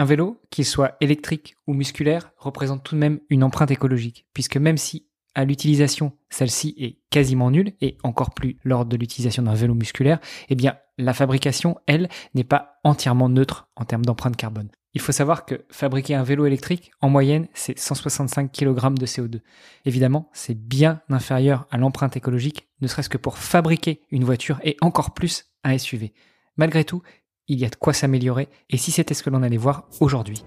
Un vélo, qu'il soit électrique ou musculaire, représente tout de même une empreinte écologique, puisque même si à l'utilisation, celle-ci est quasiment nulle, et encore plus lors de l'utilisation d'un vélo musculaire, eh bien, la fabrication, elle, n'est pas entièrement neutre en termes d'empreinte carbone. Il faut savoir que fabriquer un vélo électrique, en moyenne, c'est 165 kg de CO2. Évidemment, c'est bien inférieur à l'empreinte écologique, ne serait-ce que pour fabriquer une voiture et encore plus un SUV. Malgré tout, il y a de quoi s'améliorer, et si c'était ce que l'on allait voir aujourd'hui.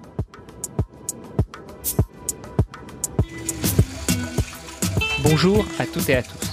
Bonjour à toutes et à tous.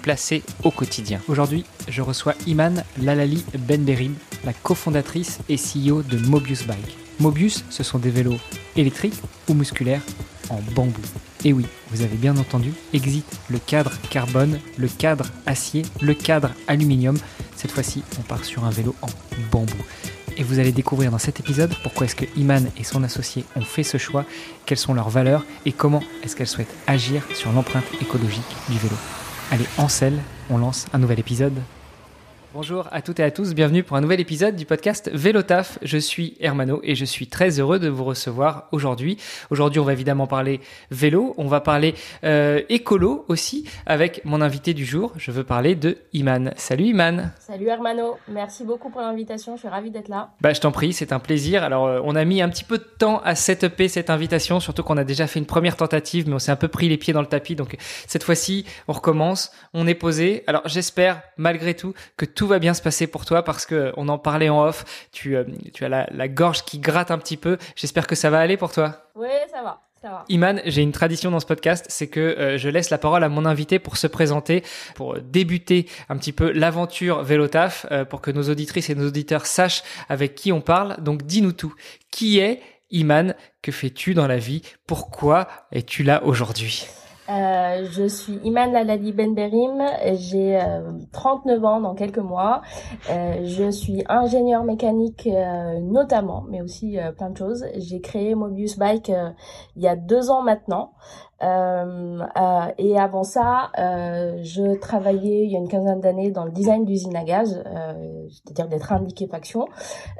placé au quotidien. Aujourd'hui, je reçois Iman Lalali Benberim, la cofondatrice et CEO de Mobius Bike. Mobius, ce sont des vélos électriques ou musculaires en bambou. Et oui, vous avez bien entendu, exit le cadre carbone, le cadre acier, le cadre aluminium. Cette fois-ci, on part sur un vélo en bambou. Et vous allez découvrir dans cet épisode pourquoi est-ce que Iman et son associé ont fait ce choix, quelles sont leurs valeurs et comment est-ce qu'elles souhaitent agir sur l'empreinte écologique du vélo. Allez, en selle, on lance un nouvel épisode. Bonjour à toutes et à tous, bienvenue pour un nouvel épisode du podcast Vélotaf. Je suis Hermano et je suis très heureux de vous recevoir aujourd'hui. Aujourd'hui, on va évidemment parler vélo, on va parler euh, écolo aussi avec mon invité du jour. Je veux parler de Iman. Salut Iman. Salut Hermano, merci beaucoup pour l'invitation, je suis ravi d'être là. Bah, je t'en prie, c'est un plaisir. Alors, euh, on a mis un petit peu de temps à setuper cette invitation, surtout qu'on a déjà fait une première tentative, mais on s'est un peu pris les pieds dans le tapis. Donc, cette fois-ci, on recommence, on est posé. Alors, j'espère malgré tout que tout va bien se passer pour toi parce que on en parlait en off. Tu, euh, tu as la, gorge qui gratte un petit peu. J'espère que ça va aller pour toi. Oui, ça va. Ça va. Iman, j'ai une tradition dans ce podcast, c'est que euh, je laisse la parole à mon invité pour se présenter, pour débuter un petit peu l'aventure Vélotaf, euh, pour que nos auditrices et nos auditeurs sachent avec qui on parle. Donc dis-nous tout. Qui est Iman? Que fais-tu dans la vie? Pourquoi es-tu là aujourd'hui? Euh, je suis Iman Lalali Benberim, j'ai 39 euh, ans dans quelques mois. Euh, je suis ingénieur mécanique notamment, mais aussi plein de choses. J'ai créé Mobius Bike il y a deux ans maintenant. Euh, euh, et avant ça, euh, je travaillais il y a une quinzaine d'années dans le design d'usine à gaz, c'est-à-dire des trains de liquéfaction,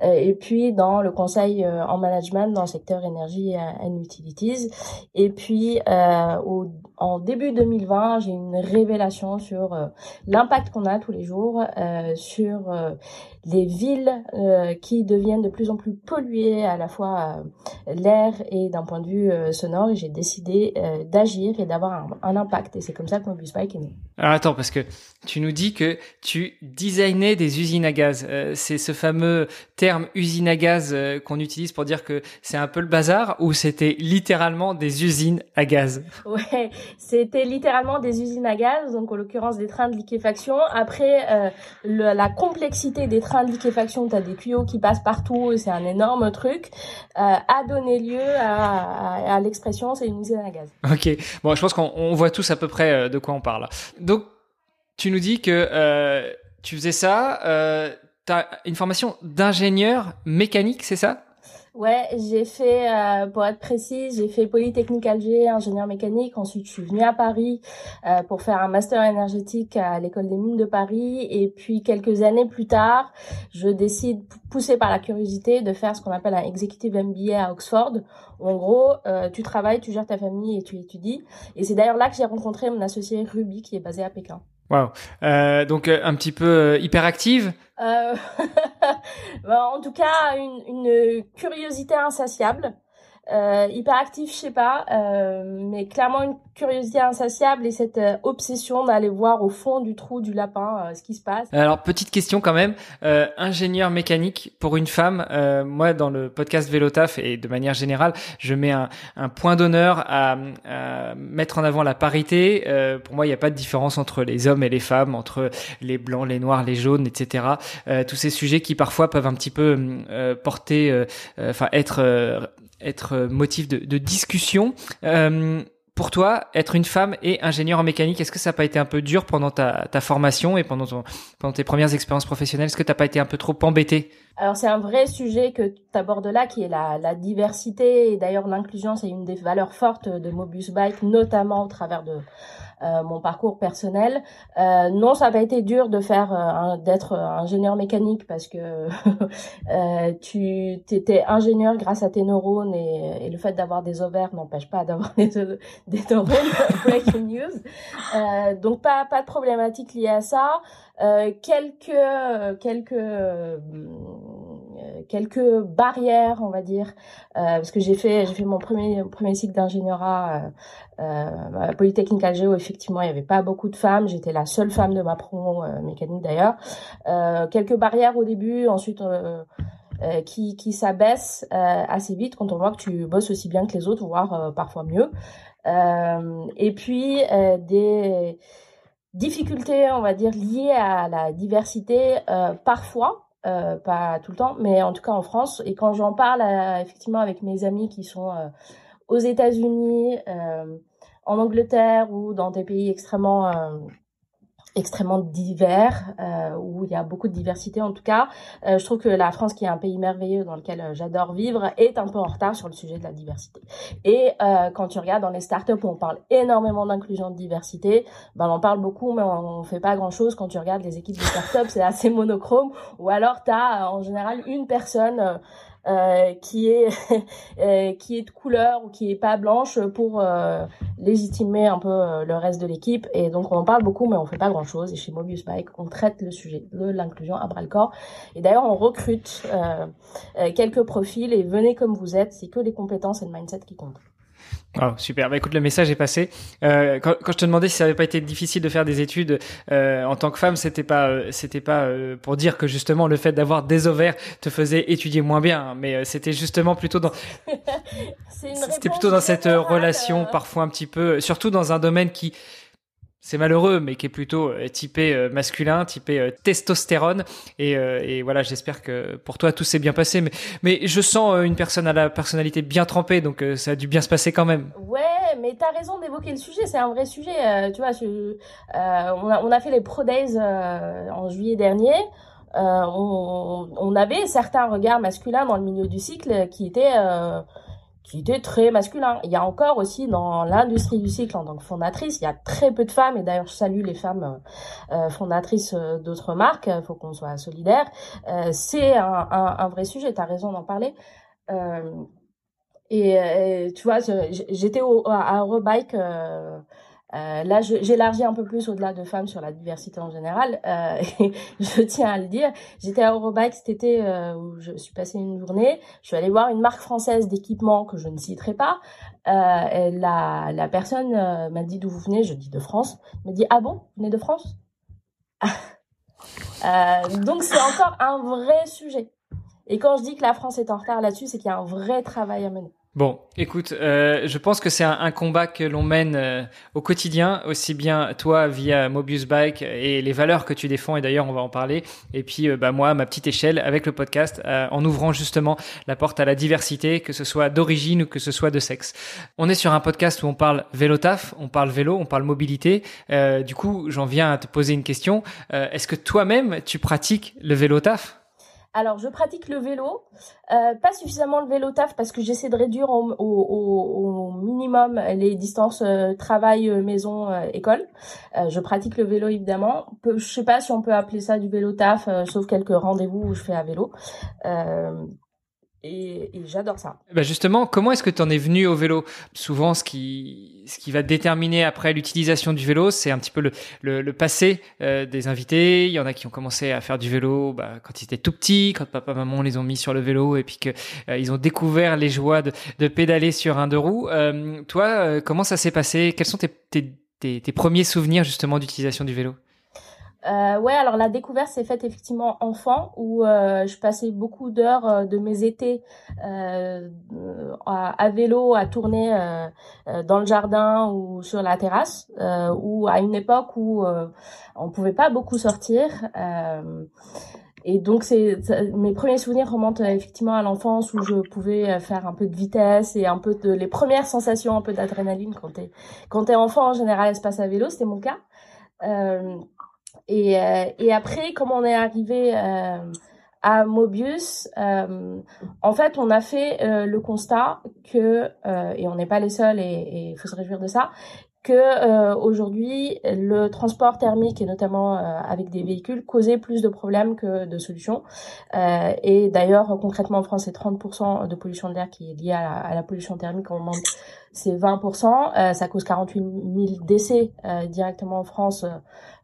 et puis dans le conseil en management dans le secteur énergie and utilities. Et puis en début 2020, j'ai une révélation sur l'impact qu'on a tous les jours sur les villes qui deviennent de plus en plus polluées à la fois l'air et d'un point de vue sonore. Et j'ai décidé d'agir et d'avoir un, impact. Et c'est comme ça que Mobius Bike est né. Alors attends, parce que tu nous dis que tu designais des usines à gaz. Euh, c'est ce fameux terme usine à gaz euh, qu'on utilise pour dire que c'est un peu le bazar ou c'était littéralement des usines à gaz? Ouais, c'était littéralement des usines à gaz, donc en l'occurrence des trains de liquéfaction. Après, euh, la complexité des trains de liquéfaction, tu as des tuyaux qui passent partout, c'est un énorme truc, a donné lieu à, à, l'expression c'est une usine à gaz. Ok, bon, je pense qu'on voit tous à peu près de quoi on parle. Donc, tu nous dis que euh, tu faisais ça, euh, une formation d'ingénieur mécanique, c'est ça? Ouais, j'ai fait, euh, pour être précise, j'ai fait Polytechnique Alger, ingénieur mécanique. Ensuite, je suis venue à Paris euh, pour faire un master énergétique à l'école des mines de Paris. Et puis, quelques années plus tard, je décide, poussé par la curiosité, de faire ce qu'on appelle un executive MBA à Oxford. En gros, euh, tu travailles, tu gères ta famille et tu étudies. Et c'est d'ailleurs là que j'ai rencontré mon associé Ruby, qui est basé à Pékin. Wow. Euh, donc euh, un petit peu euh, hyperactive. Bah, en tout cas, une curiosité insatiable. Euh, hyperactive, je sais pas, mais clairement une curiosité insatiable et cette euh, obsession d'aller voir au fond du trou du lapin euh, ce qui se passe. Alors petite question quand même, euh, ingénieur mécanique pour une femme, moi dans le podcast Vélotaf et de manière générale, je mets un, un point d'honneur à, à, mettre en avant la parité. pour moi, il n'y a pas de différence entre les hommes et les femmes, entre les blancs, les noirs, les jaunes, etc. tous ces sujets qui parfois peuvent un petit peu porter, enfin être être motif de, de discussion. Euh, pour toi, être une femme et ingénieur en mécanique, est-ce que ça n'a pas été un peu dur pendant ta, ta formation et pendant, ton, pendant tes premières expériences professionnelles? Est-ce que tu n'as pas été un peu trop embêté? Alors c'est un vrai sujet que tu abordes là, qui est la, la diversité et d'ailleurs l'inclusion, c'est une des valeurs fortes de Mobius Bike, notamment au travers de euh, mon parcours personnel. Euh, non, ça pas été dur de faire euh, d'être ingénieur mécanique parce que tu étais ingénieur grâce à tes neurones et, et le fait d'avoir des ovaires n'empêche pas d'avoir des, des neurones. breaking news. donc pas pas de problématique liée à ça. Quelques quelques quelques barrières, on va dire, euh, parce que j'ai fait j'ai fait mon premier premier cycle d'ingénierat euh, euh, à Polytechnique Alger où effectivement il n'y avait pas beaucoup de femmes. J'étais la seule femme de ma promo euh, mécanique d'ailleurs. Euh, quelques barrières au début, ensuite. qui, qui s'abaissent assez vite quand on voit que tu bosses aussi bien que les autres, voire parfois mieux. et puis des difficultés, on va dire, liées à la diversité, parfois, euh, pas tout le temps, mais en tout cas en France. Et quand j'en parle euh, effectivement avec mes amis qui sont euh, aux États-Unis, en Angleterre ou dans des pays extrêmement extrêmement divers, euh, où il y a beaucoup de diversité en tout cas. Euh, je trouve que la France, qui est un pays merveilleux dans lequel euh, j'adore vivre, est un peu en retard sur le sujet de la diversité. Et euh, quand tu regardes dans les startups on parle énormément d'inclusion de diversité, ben on en parle beaucoup, mais on, on fait pas grand-chose. Quand tu regardes les équipes de startups, c'est assez monochrome. Ou alors tu as en général une personne euh, qui est euh, qui est de couleur ou qui est pas blanche pour euh, légitimer un peu le reste de l'équipe. Et donc on en parle beaucoup mais on fait pas grand chose et chez Mobius Bike on traite le sujet de l'inclusion à bras le corps. Et d'ailleurs on recrute quelques profils. Et venez comme vous êtes. C'est que les compétences et le mindset qui comptent Oh, super. Bah, écoute, le message est passé. Euh, quand, quand, je te demandais si ça avait pas été difficile de faire des études euh, en tant que femme, c'était pas, euh, c'était pas euh, pour dire que justement le fait d'avoir des ovaires te faisait étudier moins bien, hein, mais euh, c'était justement plutôt dans, c'était plutôt dans cette relation parfois un petit peu, surtout dans un domaine qui c'est malheureux, mais qui est plutôt euh, typé euh, masculin, typé euh, testostérone. Et, voilà, j'espère que pour toi tout s'est bien passé. Mais, je sens une personne à la personnalité bien trempée, donc ça a dû bien se passer quand même. Ouais, mais t'as raison d'évoquer le sujet. C'est un vrai sujet. tu vois, on, a, fait les Pro Days en juillet dernier. On, avait certains regards masculins dans le milieu du cycle qui étaient qui était très masculin. Il y a encore aussi dans l'industrie du cycle en tant que fondatrice, il y a très peu de femmes, et d'ailleurs je salue les femmes euh, euh fondatrices euh, d'autres marques, il faut qu'on soit solidaires. C'est un, vrai sujet, tu as raison d'en parler. Et, et, tu vois, j'étais à Eurobike euh, là, j'élargis un peu plus au-delà de femmes sur la diversité en général. Euh, je tiens à le dire. J'étais à Eurobike cet été euh, où je suis passée une journée. Je suis allée voir une marque française d'équipement que je ne citerai pas. Euh, la, la personne euh, m'a dit d'où vous venez. Je dis de France. Elle me dit ah bon, vous venez de France Donc c'est encore un vrai sujet. Et quand je dis que la France est en retard là-dessus, c'est qu'il y a un vrai travail à mener. Bon, écoute, euh, je pense que c'est un, combat que l'on mène euh, au quotidien, aussi bien toi via Mobius Bike et les valeurs que tu défends, et d'ailleurs on va en parler, et puis euh, bah, moi ma petite échelle avec le podcast, euh, en ouvrant justement la porte à la diversité, que ce soit d'origine ou que ce soit de sexe. On est sur un podcast où on parle vélo taf, on parle vélo, on parle mobilité. du coup, j'en viens à te poser une question. Est-ce que toi-même tu pratiques le vélo taf alors, je pratique le vélo, euh, pas suffisamment le vélo taf parce que j'essaie de réduire au, minimum les distances euh, travail, euh, maison, école. Je pratique le vélo évidemment. je sais pas si on peut appeler ça du vélo taf, sauf quelques rendez-vous où je fais à vélo. Et, j'adore ça. Bah justement, comment est-ce que tu en es venu au vélo? Souvent, ce qui, ce qui va déterminer après l'utilisation du vélo, c'est un petit peu le, le, passé euh, des invités. Il y en a qui ont commencé à faire du vélo bah, quand ils étaient tout petits, quand papa, maman les ont mis sur le vélo et puis que euh, ont découvert les joies de, de pédaler sur un deux roues. Euh, toi, comment ça s'est passé? Quels sont tes, tes, tes premiers souvenirs justement d'utilisation du vélo? Euh, ouais, alors la découverte s'est faite effectivement enfant, où euh, je passais beaucoup d'heures euh, de mes étés euh, à, à, vélo, à tourner euh, dans le jardin ou sur la terrasse, ou à une époque où on pouvait pas beaucoup sortir. et donc c'est mes premiers souvenirs remontent effectivement à l'enfance où je pouvais faire un peu de vitesse et un peu de les premières sensations un peu d'adrénaline quand t'es quand t'es enfant en général passe à vélo c'était mon cas euh, et, euh, et après, comme on est arrivé euh, à Mobius, euh, en fait, on a fait le constat que, et on n'est pas les seuls, et il faut se réjouir de ça, que euh, aujourd'hui le transport thermique et notamment euh, avec des véhicules causait plus de problèmes que de solutions. Euh, et d'ailleurs concrètement en France c'est 30% de pollution de l'air qui est liée à la, à la pollution thermique. En monde c'est 20%, euh, ça cause 48 000 décès euh, directement en France,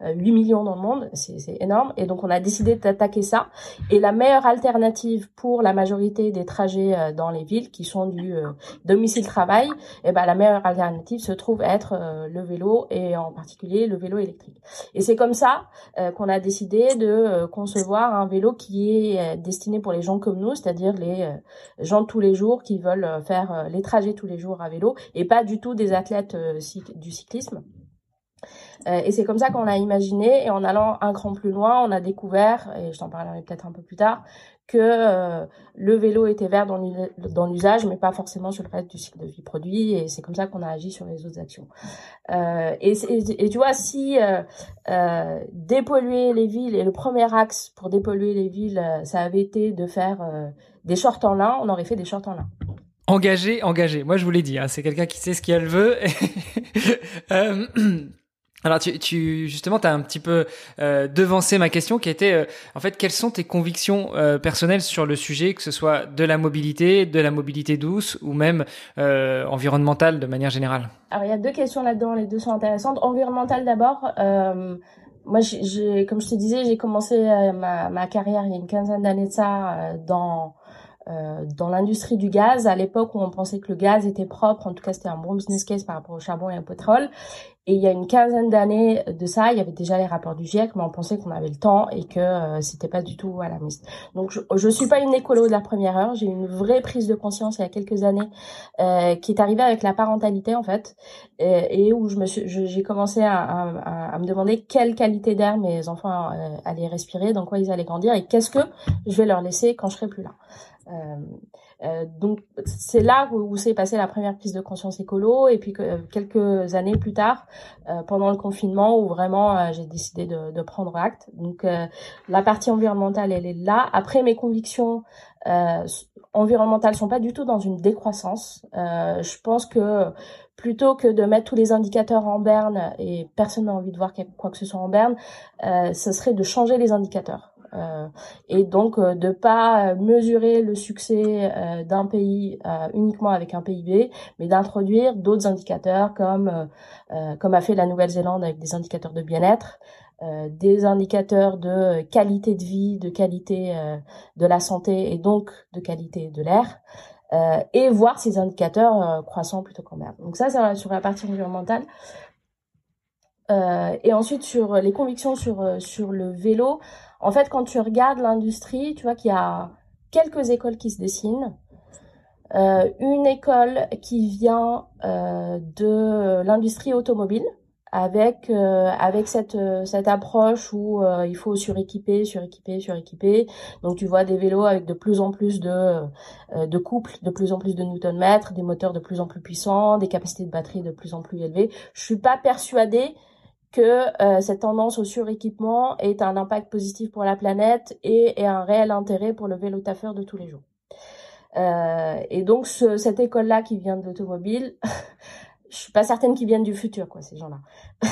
8 euh, millions dans le monde, c'est énorme. Et donc on a décidé d'attaquer ça. Et la meilleure alternative pour la majorité des trajets dans les villes qui sont du domicile-travail, et eh ben la meilleure alternative se trouve être le vélo et en particulier le vélo électrique. Et c'est comme ça qu'on a décidé de concevoir un vélo qui est destiné pour les gens comme nous, c'est-à-dire les gens de tous les jours qui veulent faire les trajets tous les jours à vélo et pas du tout des athlètes euh, du cyclisme. Euh, et c'est comme ça qu'on a imaginé, et en allant un cran plus loin, on a découvert, et je t'en parlerai peut-être un peu plus tard, que euh, le vélo était vert dans l'usage, mais pas forcément sur le reste du cycle de vie produit, et c'est comme ça qu'on a agi sur les autres actions. et, et, tu vois, si dépolluer les villes, et le premier axe pour dépolluer les villes, ça avait été de faire des shorts en lin, on aurait fait des shorts en lin. Engagé, engagé. Moi, je vous l'ai dit, hein, c'est quelqu'un qui sait ce qu'elle veut. euh, alors, tu, tu justement, tu as un petit peu euh, devancé ma question qui était, euh, en fait, quelles sont tes convictions euh, personnelles sur le sujet, que ce soit de la mobilité, de la mobilité douce ou même euh, environnementale de manière générale? Alors, il y a deux questions là-dedans, les deux sont intéressantes. Environnementale d'abord. moi, j'ai, comme je te disais, j'ai commencé ma, ma, carrière il y a une quinzaine d'années de ça dans dans l'industrie du gaz, à l'époque où on pensait que le gaz était propre, en tout cas c'était un bon business case par rapport au charbon et au pétrole. Et il y a une quinzaine d'années de ça, il y avait déjà les rapports du GIEC, mais on pensait qu'on avait le temps et que euh, c'était pas du tout à la mise. Donc je, suis pas une écolo de la première heure, j'ai une vraie prise de conscience il y a quelques années euh, qui est arrivée avec la parentalité en fait, et, où je me suis, j'ai commencé à, me demander quelle qualité d'air mes enfants euh, allaient respirer, dans quoi ils allaient grandir et qu'est-ce que je vais leur laisser quand je serai plus là. Euh, euh, donc c'est là où, où s'est passée la première prise de conscience écolo et puis que, quelques années plus tard euh, pendant le confinement où vraiment j'ai décidé de, de, prendre acte. Donc la partie environnementale elle est là. Après mes convictions environnementales sont pas du tout dans une décroissance. Je pense que plutôt que de mettre tous les indicateurs en berne et personne n'a envie de voir quoi que ce soit en berne, euh, ce serait de changer les indicateurs. Euh, et donc euh, de pas mesurer le succès euh, d'un pays uniquement avec un PIB, mais d'introduire d'autres indicateurs comme comme a fait la Nouvelle-Zélande avec des indicateurs de bien-être, des indicateurs de qualité de vie, de qualité de la santé et donc de qualité de l'air. et voir ces indicateurs croissants plutôt qu'en merde. Donc ça, c'est sur la partie environnementale. Euh, et ensuite sur les convictions sur sur le vélo, en fait, quand tu regardes l'industrie, tu vois qu'il y a quelques écoles qui se dessinent. Euh, une école qui vient euh, de l'industrie automobile avec euh, avec cette cette approche où il faut suréquiper suréquiper suréquiper donc tu vois des vélos avec de plus en plus de de couples de plus en plus de newton mètres des moteurs de plus en plus puissants des capacités de batterie de plus en plus élevées je suis pas persuadée que euh, cette tendance au suréquipement est un impact positif pour la planète et, un réel intérêt pour le vélo taffeur de tous les jours. Euh, et donc cette école-là qui vient de l'automobile, je suis pas certaine qu'ils viennent du futur, quoi, ces gens-là.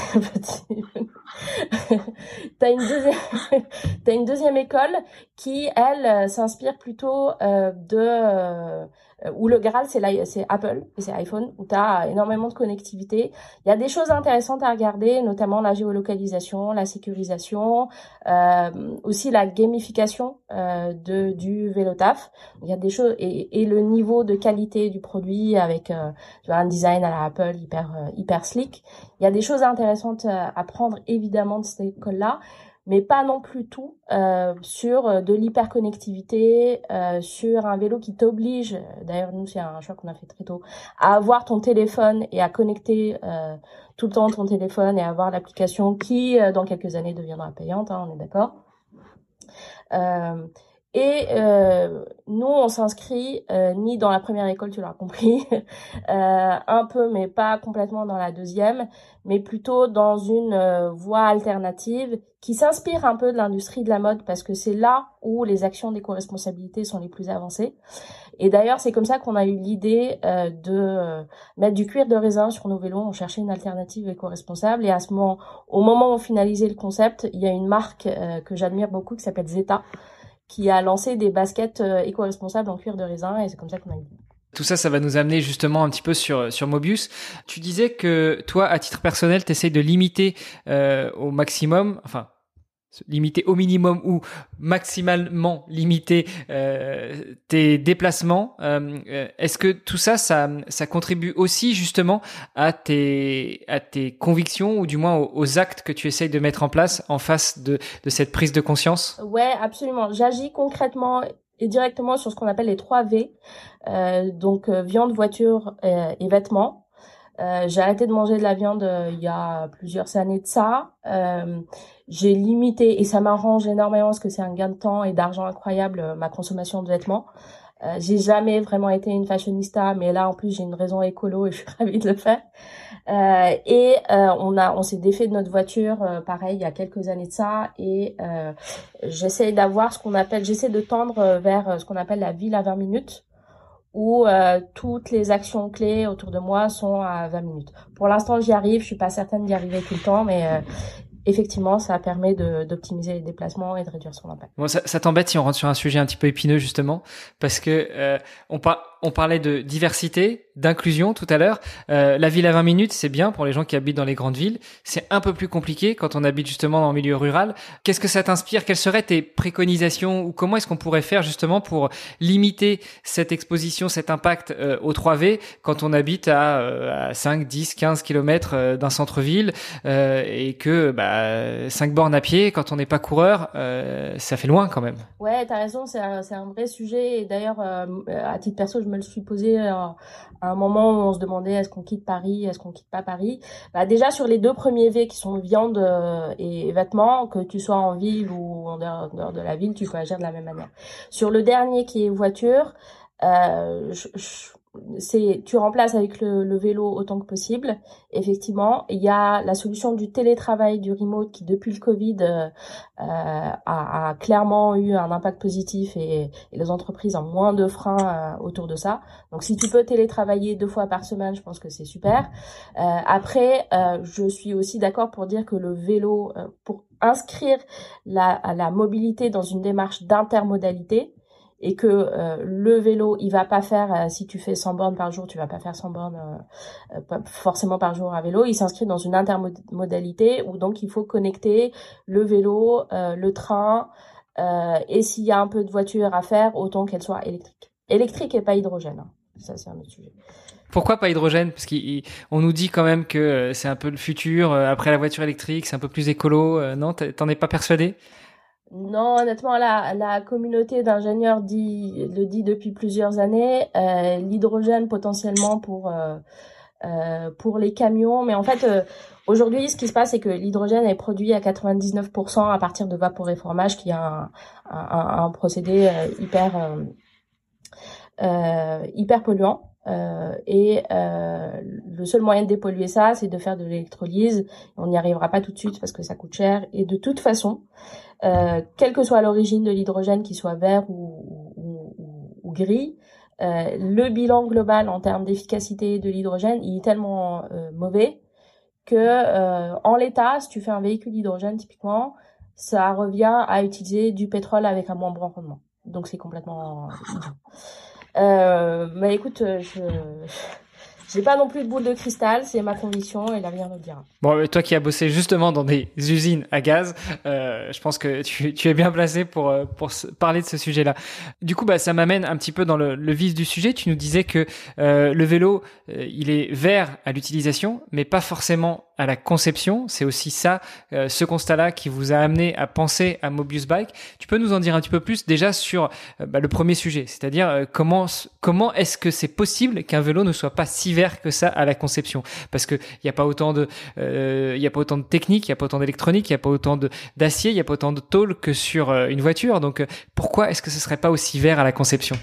t'as une deuxième, une deuxième école qui, elle, euh, s'inspire plutôt de où le Graal c'est Apple et c'est iPhone où tu as énormément de connectivité. Il y a des choses intéressantes à regarder, notamment la géolocalisation, la sécurisation, euh, aussi la gamification euh, de du vélo taf. Il y a des choses et, et le niveau de qualité du produit avec euh, tu vois, un design à la Apple hyper euh, hyper slick. Il y a des choses intéressantes à prendre évidemment de cette école là mais pas non plus tout euh, sur euh, de l'hyperconnectivité, euh, sur un vélo qui t'oblige, d'ailleurs nous c'est un choix qu'on a fait très tôt, à avoir ton téléphone et à connecter euh, tout le temps ton téléphone et à avoir l'application qui euh, dans quelques années deviendra payante, hein, on est d'accord. Et euh, nous, on s'inscrit euh, ni dans la première école, tu l'as compris, euh, un peu, mais pas complètement dans la deuxième, mais plutôt dans une euh, voie alternative qui s'inspire un peu de l'industrie de la mode parce que c'est là où les actions d'éco-responsabilité sont les plus avancées. Et d'ailleurs, c'est comme ça qu'on a eu l'idée euh, de mettre du cuir de raisin sur nos vélos. On cherchait une alternative éco-responsable et à ce moment, au moment où on finalisait le concept, il y a une marque que j'admire beaucoup qui s'appelle Zeta qui a lancé des baskets euh, éco-responsables en cuir de raisin et c'est comme ça qu'on a eu. Tout ça, ça va nous amener justement un petit peu sur sur Mobius. Tu disais que toi, à titre personnel, tu essayes de limiter euh, au maximum, enfin limiter au minimum ou maximalement limiter euh, tes déplacements. Euh, euh, est-ce que tout ça, ça, ça contribue aussi justement à tes, à tes convictions ou du moins aux, actes que tu essayes de mettre en place en face de, de cette prise de conscience? Ouais, absolument. J'agis concrètement et directement sur ce qu'on appelle les 3 V, euh, donc viande, voiture et vêtements. Euh, j'ai arrêté de manger de la viande euh, il y a plusieurs années de ça. Euh, j'ai limité, et ça m'arrange énormément parce que c'est un gain de temps et d'argent incroyable, euh, ma consommation de vêtements. j'ai jamais vraiment été une fashionista, mais là en plus j'ai une raison écolo et je suis ravie de le faire. et on a, on s'est défait de notre voiture, pareil il y a quelques années de ça, et j'essaie d'avoir ce qu'on appelle, j'essaie de tendre vers ce qu'on appelle la ville à 20 minutes où euh, toutes les actions clés autour de moi sont à 20 minutes. Pour l'instant, j'y arrive. Je suis pas certaine d'y arriver tout le temps, mais euh, effectivement, ça permet d'optimiser les déplacements et de réduire son impact. Bon, ça, ça t'embête si on rentre sur un sujet un petit peu épineux justement, parce que euh, on, on parlait de diversité, d'inclusion tout à l'heure. Euh, la ville à 20 minutes, c'est bien pour les gens qui habitent dans les grandes villes. C'est un peu plus compliqué quand on habite justement le milieu rural. Qu'est-ce que ça t'inspire? Quelles seraient tes préconisations ou comment est-ce qu'on pourrait faire justement pour limiter cette exposition, cet impact euh, au 3V quand on habite à, euh, à 5, 10, 15 kilomètres euh, d'un centre-ville et que bah, 5 bornes à pied, quand on n'est pas coureur, ça fait loin quand même? Ouais, t'as raison, c'est un, un, vrai sujet. Et d'ailleurs, à titre perso, je me le suis posé euh, un moment où on se demandait est-ce qu'on quitte Paris, est-ce qu'on quitte pas Paris? Bah déjà sur les deux premiers V qui sont viande euh, et vêtements, que tu sois en ville ou en dehors, de la ville, tu peux agir de la même manière. Sur le dernier qui est voiture, euh, je, c'est tu remplaces avec le, vélo autant que possible. Effectivement, il y a la solution du télétravail, du remote qui depuis le Covid euh, a, a, clairement eu un impact positif et, les entreprises ont moins de freins euh, autour de ça. Donc si tu peux télétravailler deux fois par semaine, je pense que c'est super. Euh, après, euh, je suis aussi d'accord pour dire que le vélo, pour inscrire la, la mobilité dans une démarche d'intermodalité, et que euh, le vélo, il va pas faire, euh, si tu fais 100 bornes par jour, tu vas pas faire 100 bornes euh, forcément par jour à vélo. Il s'inscrit dans une intermodalité où donc il faut connecter le vélo, le train, et s'il y a un peu de voiture à faire, autant qu'elle soit électrique. Électrique et pas hydrogène. Hein. Ça, c'est un autre sujet. Pourquoi pas hydrogène? Parce qu'on nous dit quand même que c'est un peu le futur. Après la voiture électrique, c'est un peu plus écolo. Non, t'en es pas persuadé? Non, honnêtement, la, communauté d'ingénieurs dit, le dit depuis plusieurs années. Euh, L'hydrogène potentiellement pour euh, euh, pour les camions, mais en fait, aujourd'hui, ce qui se passe, c'est que l'hydrogène est produit à 99% à partir de vaporéformage, qui est un, un, un procédé hyper hyper polluant. Et le seul moyen de dépolluer ça, c'est de faire de l'électrolyse. On n'y arrivera pas tout de suite parce que ça coûte cher. Et de toute façon, euh, quelle que soit l'origine de l'hydrogène, qu'il soit vert ou, gris, le bilan global en termes d'efficacité de l'hydrogène, il est tellement mauvais que en l'état, si tu fais un véhicule d'hydrogène typiquement, ça revient à utiliser du pétrole avec un moins bon rendement. Donc c'est complètement euh, mais écoute, j'ai pas non plus de boule de cristal, c'est ma conviction et l'avenir nous le dira. Bon, toi qui as bossé justement dans des usines à gaz, euh, je pense que tu, tu, es bien placé pour euh, pour parler de ce sujet-là. Du coup, bah ça m'amène un petit peu dans le, le, vif du sujet. Tu nous disais que euh, le vélo, euh, il est vert à l'utilisation, mais pas forcément à la conception. C'est aussi ça, euh, ce constat-là, qui vous a amené à penser à Mobius Bike. Tu peux nous en dire un petit peu plus déjà sur bah, le premier sujet, c'est-à-dire comment comment est-ce que c'est possible qu'un vélo ne soit pas si vert que ça à la conception? Parce que il y a pas autant de euh, il a pas autant de technique, il y a pas autant d'électronique, il y a pas autant d'acier, il y a pas autant de tôle que sur euh, une voiture. Donc euh, pourquoi est-ce que ce serait pas aussi vert à la conception?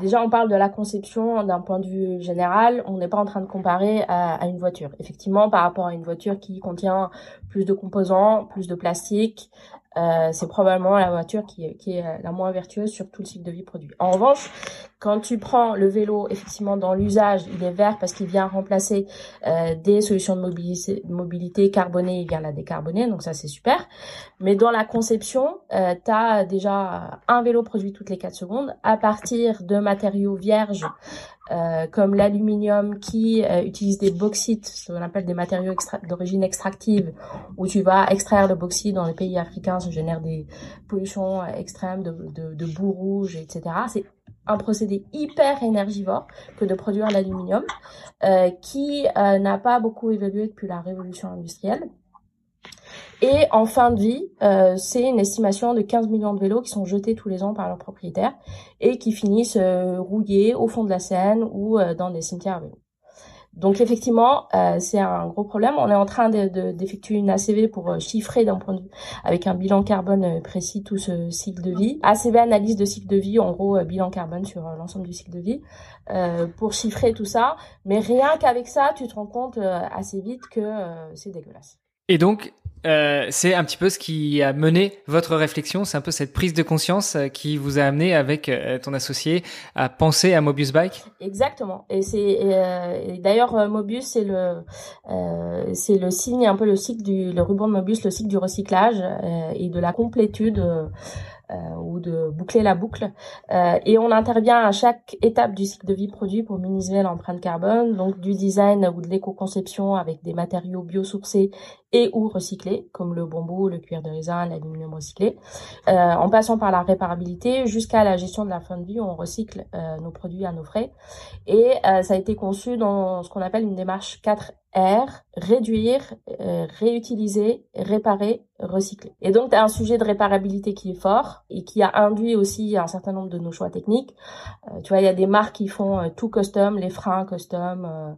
Déjà, on parle de la conception d'un point de vue général. On n'est pas en train de comparer à, à une voiture. Effectivement, par rapport à une voiture qui contient plus de composants, plus de plastique, euh, c'est probablement la voiture qui, qui, est la moins vertueuse sur tout le cycle de vie produit. En revanche, quand tu prends le vélo, effectivement, dans l'usage, il est vert parce qu'il vient remplacer euh, des solutions de mobilité, mobilité carbonée, il vient la décarboner, donc ça c'est super. Mais dans la conception, euh, tu as déjà un vélo produit toutes les 4 secondes à partir de matériaux vierges euh, comme l'aluminium qui euh, utilise des bauxites, ce qu'on appelle des matériaux d'origine extractive, où tu vas extraire le bauxite dans les pays africains, ça génère des pollutions extrêmes de, de, de boue rouge, etc. un procédé hyper énergivore que de produire l'aluminium, euh, qui euh, n'a pas beaucoup évolué depuis la révolution industrielle. Et en fin de vie, euh, c'est une estimation de 15 millions de vélos qui sont jetés tous les ans par leurs propriétaires et qui finissent rouillés au fond de la Seine ou dans des cimetières à vélos. Donc effectivement, euh, c'est un gros problème. On est en train d'effectuer de, une ACV pour chiffrer d'un point de vue avec un bilan carbone précis tout ce cycle de vie. ACV analyse de cycle de vie, en gros bilan carbone sur l'ensemble du cycle de vie, pour chiffrer tout ça. Mais rien qu'avec ça, tu te rends compte assez vite que c'est dégueulasse. Et donc, euh, c'est un petit peu ce qui a mené votre réflexion, c'est un peu cette prise de conscience euh, qui vous a amené avec euh, ton associé à penser à Mobius Bike. Exactement. Et c'est d'ailleurs Mobius c'est le c'est le signe un peu le cycle du le ruban de Mobius, le cycle du recyclage et de la complétude euh, ou de boucler la boucle. Euh, et on intervient à chaque étape du cycle de vie produit pour minimiser l'empreinte carbone, donc du design ou de l'éco-conception avec des matériaux biosourcés et ou recyclés, comme le bambou, le cuir de raisin, l'aluminium recyclé, euh, en passant par la réparabilité jusqu'à la gestion de la fin de vie où on recycle nos produits à nos frais. Et ça a été conçu dans ce qu'on appelle une démarche 4 R, réduire, euh, réutiliser, réparer, recycler. Et donc, tu as un sujet de réparabilité qui est fort et qui a induit aussi un certain nombre de nos choix techniques. Euh, tu vois, il y a des marques qui font euh, tout custom, les freins custom,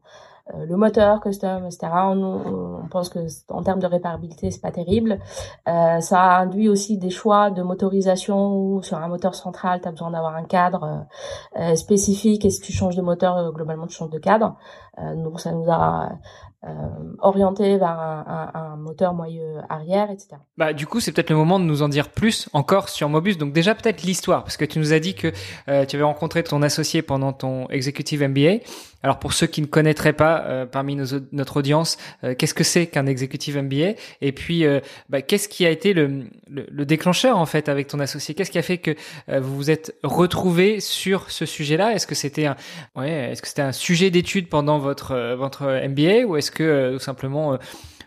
le moteur custom, etc. On, pense que en termes de réparabilité, c'est pas terrible. Ça induit aussi des choix de motorisation où sur un moteur central, tu as besoin d'avoir un cadre spécifique et si tu changes de moteur, globalement, tu changes de cadre. donc ça nous a orienté vers un, moteur moyeu arrière, etc. Bah, du coup, c'est peut-être le moment de nous en dire plus encore sur Mobus. Donc déjà peut-être l'histoire, parce que tu nous as dit que euh, tu avais rencontré ton associé pendant ton executive MBA. Alors pour ceux qui ne connaîtraient pas euh, parmi notre audience, euh, qu'est-ce que c'est qu'un executive MBA Et puis bah, qu'est-ce qui a été le, déclencheur en fait avec ton associé? Qu'est-ce qui a fait que vous vous êtes retrouvé sur ce sujet-là? Est-ce que c'était un, ouais, est-ce que c'était un sujet d'étude pendant votre votre MBA ou est-ce est-ce que euh, tout simplement euh,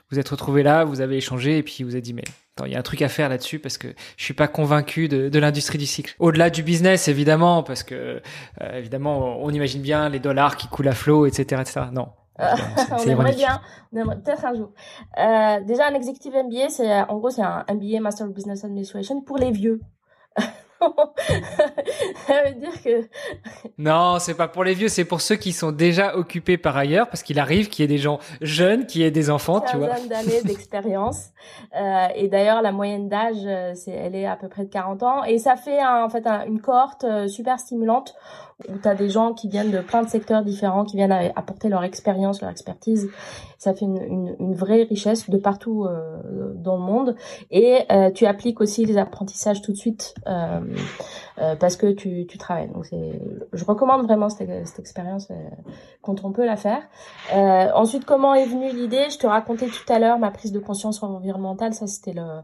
vous êtes retrouvé là, vous avez échangé et puis vous avez dit mais il y a un truc à faire là-dessus parce que je suis pas convaincu de, l'industrie du cycle. Au-delà du business évidemment parce que euh, évidemment on imagine bien les dollars qui coulent à flot etc etc. Non. on aimerait bien, peut-être un jour. déjà un executive MBA c'est en gros c'est un MBA Master of Business Administration pour les vieux. ça veut dire que non, c'est pas pour les vieux, c'est pour ceux qui sont déjà occupés par ailleurs, parce qu'il arrive qu'il y ait des gens jeunes, qui aient des enfants, tu vois. d'années d'expérience. Euh, et d'ailleurs, la moyenne d'âge, euh, c'est, elle est à peu près de 40 ans, et ça fait en fait une cohorte euh, super stimulante où tu as des gens qui viennent de plein de secteurs différents, qui viennent apporter leur expérience, leur expertise. Ça fait une, une, une vraie richesse de partout euh, dans le monde. Et euh, tu appliques aussi les apprentissages tout de suite euh, parce que tu, tu travailles. Donc je recommande vraiment cette, cette expérience quand on peut la faire. ensuite, comment est venue l'idée? Je te racontais tout à l'heure ma prise de conscience environnementale. Ça, c'était le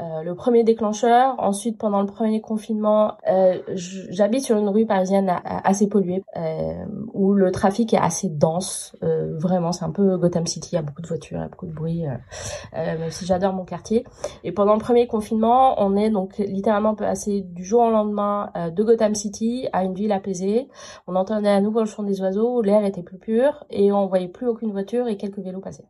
euh, le premier déclencheur. Ensuite, pendant le premier confinement, euh, j'habite sur une rue parisienne assez polluée, euh, où le trafic est assez dense. Vraiment, c'est un peu Gotham City. Il y a beaucoup de voitures, il y a beaucoup de bruit. même si j'adore mon quartier. Et pendant le premier confinement, on est donc littéralement passé du jour au lendemain de Gotham City à une ville apaisée. On entendait à nouveau le chant des oiseaux, l'air était plus pur et on voyait plus aucune voiture et quelques vélos passer.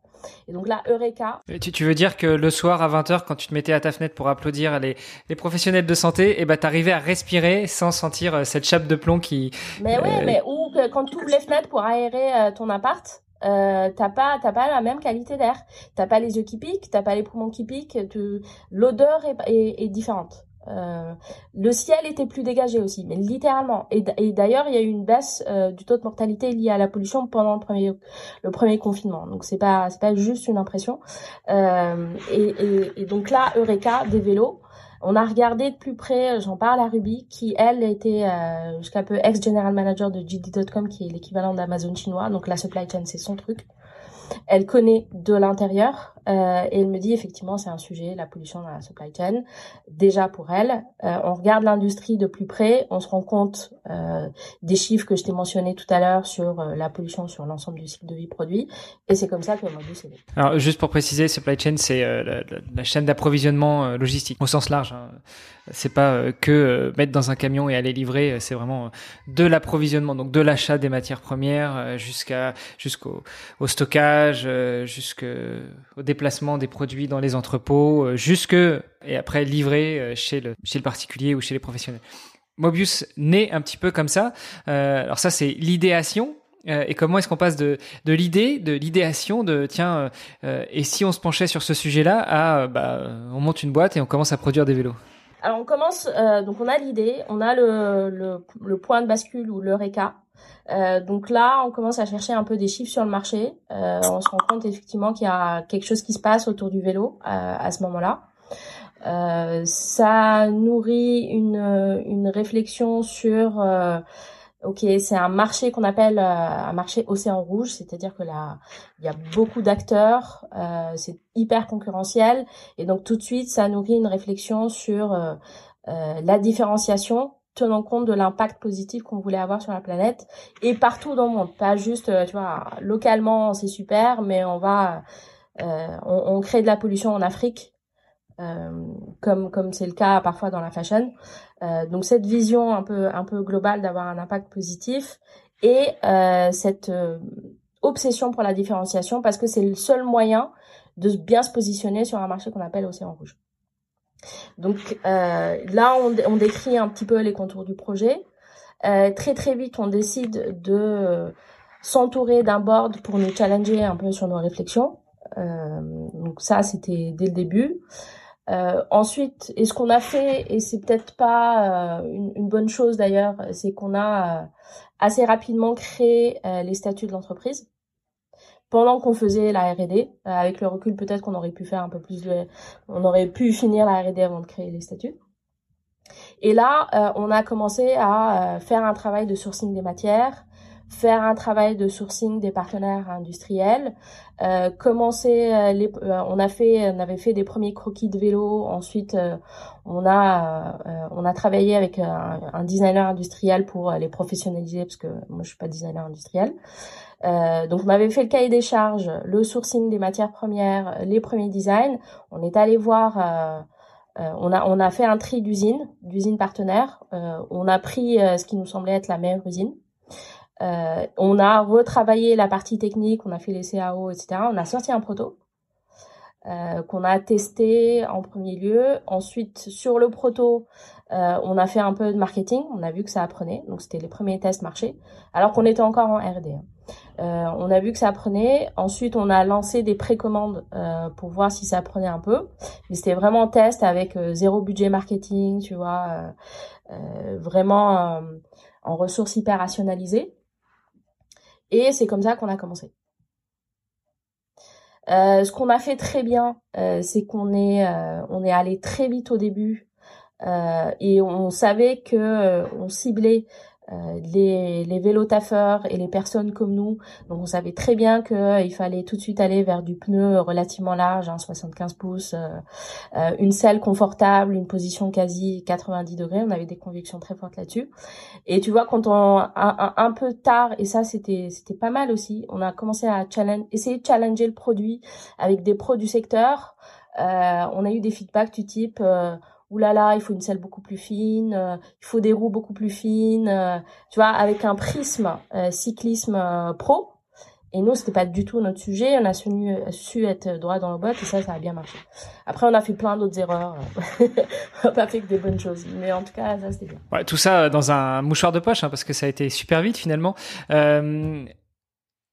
Et donc là, Eureka. Tu, tu veux dire que le soir à 20h, quand tu te mettais à ta fenêtre pour applaudir les, les professionnels de santé, et ben t'arrivais à respirer sans sentir euh, cette chape de plomb qui. Mais oui, euh, mais ou que quand tu ouvres les fenêtres pour aérer euh, ton appart, euh, t'as pas t'as pas la même qualité d'air t'as pas les yeux qui piquent t'as pas les poumons qui piquent l'odeur est, est, est, différente euh, le ciel était plus dégagé aussi, mais littéralement. Et, d'ailleurs, il y a eu une baisse euh, du taux de mortalité liée à la pollution pendant le premier, confinement. Donc c'est pas c'est pas juste une impression. Euh, et, donc là, Eureka, des vélos. On a regardé de plus près, j'en parle à Ruby, qui elle était jusqu'à peu ex-general manager de JD.com, qui est l'équivalent d'Amazon chinois. Donc la supply chain, c'est son truc elle connaît de l'intérieur euh, et elle me dit effectivement c'est un sujet, la pollution dans la supply chain. Déjà pour elle, euh, on regarde l'industrie de plus près, on se rend compte euh, des chiffres que je t'ai mentionnés tout à l'heure sur la pollution sur l'ensemble du cycle de vie produit et c'est comme ça que moi c'est. Alors juste pour préciser, supply chain c'est la, la, chaîne d'approvisionnement logistique au sens large. Hein. C'est pas que mettre dans un camion et aller livrer, c'est vraiment de l'approvisionnement, donc de l'achat des matières premières jusqu'à jusqu'au au stockage, jusqu'au déplacement des produits dans les entrepôts, euh, jusque et après livré euh, chez le chez le particulier ou chez les professionnels. Mobius naît un petit peu comme ça. Euh, alors ça c'est l'idéation. et comment est-ce qu'on passe de, de l'idée, de l'idéation, de tiens, et si on se penchait sur ce sujet-là, à bah, on monte une boîte et on commence à produire des vélos? Alors on commence, donc on a l'idée, on a le, le, point de bascule ou l'eureka, euh, donc là, on commence à chercher un peu des chiffres sur le marché. Euh, on se rend compte effectivement qu'il y a quelque chose qui se passe autour du vélo euh, à ce moment-là. Euh, ça nourrit une, une réflexion sur ok c'est un marché qu'on appelle un marché océan rouge c'est-à-dire que là il y a beaucoup d'acteurs c'est hyper concurrentiel et donc tout de suite ça nourrit une réflexion sur la différenciation tenant compte de l'impact positif qu'on voulait avoir sur la planète et partout dans le monde. Pas juste, euh, tu vois, localement c'est super, mais on va, euh, on, on, crée de la pollution en Afrique, euh, comme comme c'est le cas parfois dans la fashion. Euh, donc cette vision un peu un peu globale d'avoir un impact positif et euh, cette euh, obsession pour la différenciation parce que c'est le seul moyen de bien se positionner sur un marché qu'on appelle océan rouge. Donc euh, là, on, on, décrit un petit peu les contours du projet. Euh, très très vite, on décide de s'entourer d'un board pour nous challenger un peu sur nos réflexions. Euh, donc ça, c'était dès le début. Euh, ensuite, et ce qu'on a fait, et c'est peut-être pas euh, une, une, bonne chose d'ailleurs, c'est qu'on a euh, assez rapidement créé les statuts de l'entreprise pendant qu'on faisait la R&D. Euh, avec le recul, peut-être qu'on aurait pu faire un peu plus de, on aurait pu finir la R&D avant de créer les statuts. Et là, euh, on a commencé à euh, faire un travail de sourcing des matières, faire un travail de sourcing des partenaires industriels, euh, commencer les, on a fait, on avait fait des premiers croquis de vélo. Ensuite, on a, on a travaillé avec un, un, designer industriel pour les professionnaliser parce que moi je suis pas designer industriel. Euh, donc, on m'avait fait le cahier des charges, le sourcing des matières premières, les premiers designs. On est allé voir, euh, euh, on a on a fait un tri d'usines, d'usines partenaires. Euh, on a pris ce qui nous semblait être la meilleure usine. On a retravaillé la partie technique, on a fait les CAO, etc. On a sorti un proto. qu'on a testé en premier lieu. Ensuite, sur le proto, on a fait un peu de marketing. On a vu que ça apprenait. Donc, c'était les premiers tests marché. Alors qu'on était encore en R&D. Hein. Euh, on a vu que ça prenait. Ensuite, on a lancé des précommandes euh, pour voir si ça prenait un peu. Mais c'était vraiment test avec euh, zéro budget marketing, tu vois. vraiment en ressources hyper rationalisées. Et c'est comme ça qu'on a commencé. Euh, ce qu'on a fait très bien, euh, c'est qu'on est, euh, est allé très vite au début et on savait que on ciblait euh, les, les vélotaffeurs et les personnes comme nous. Donc on savait très bien qu'il euh, fallait tout de suite aller vers du pneu relativement large, hein, 75 pouces, euh, une selle confortable, une position quasi 90 degrés. On avait des convictions très fortes là-dessus. Et tu vois, quand on un, un, peu tard, et ça c'était c'était pas mal aussi, on a commencé à challenge, essayer de challenger le produit avec des pros du secteur. on a eu des feedbacks du type Ouh là là, il faut une selle beaucoup plus fine, euh, il faut des roues beaucoup plus fines, euh, tu vois, avec un prisme euh, cyclisme pro. Et nous, c'était pas du tout notre sujet. On a su, être droit dans le bottes et ça, ça a bien marché. Après, on a fait plein d'autres erreurs. on n'a pas fait que des bonnes choses. Mais en tout cas, ça, c'était bien. Ouais, tout ça dans un mouchoir de poche, hein, parce que ça a été super vite finalement.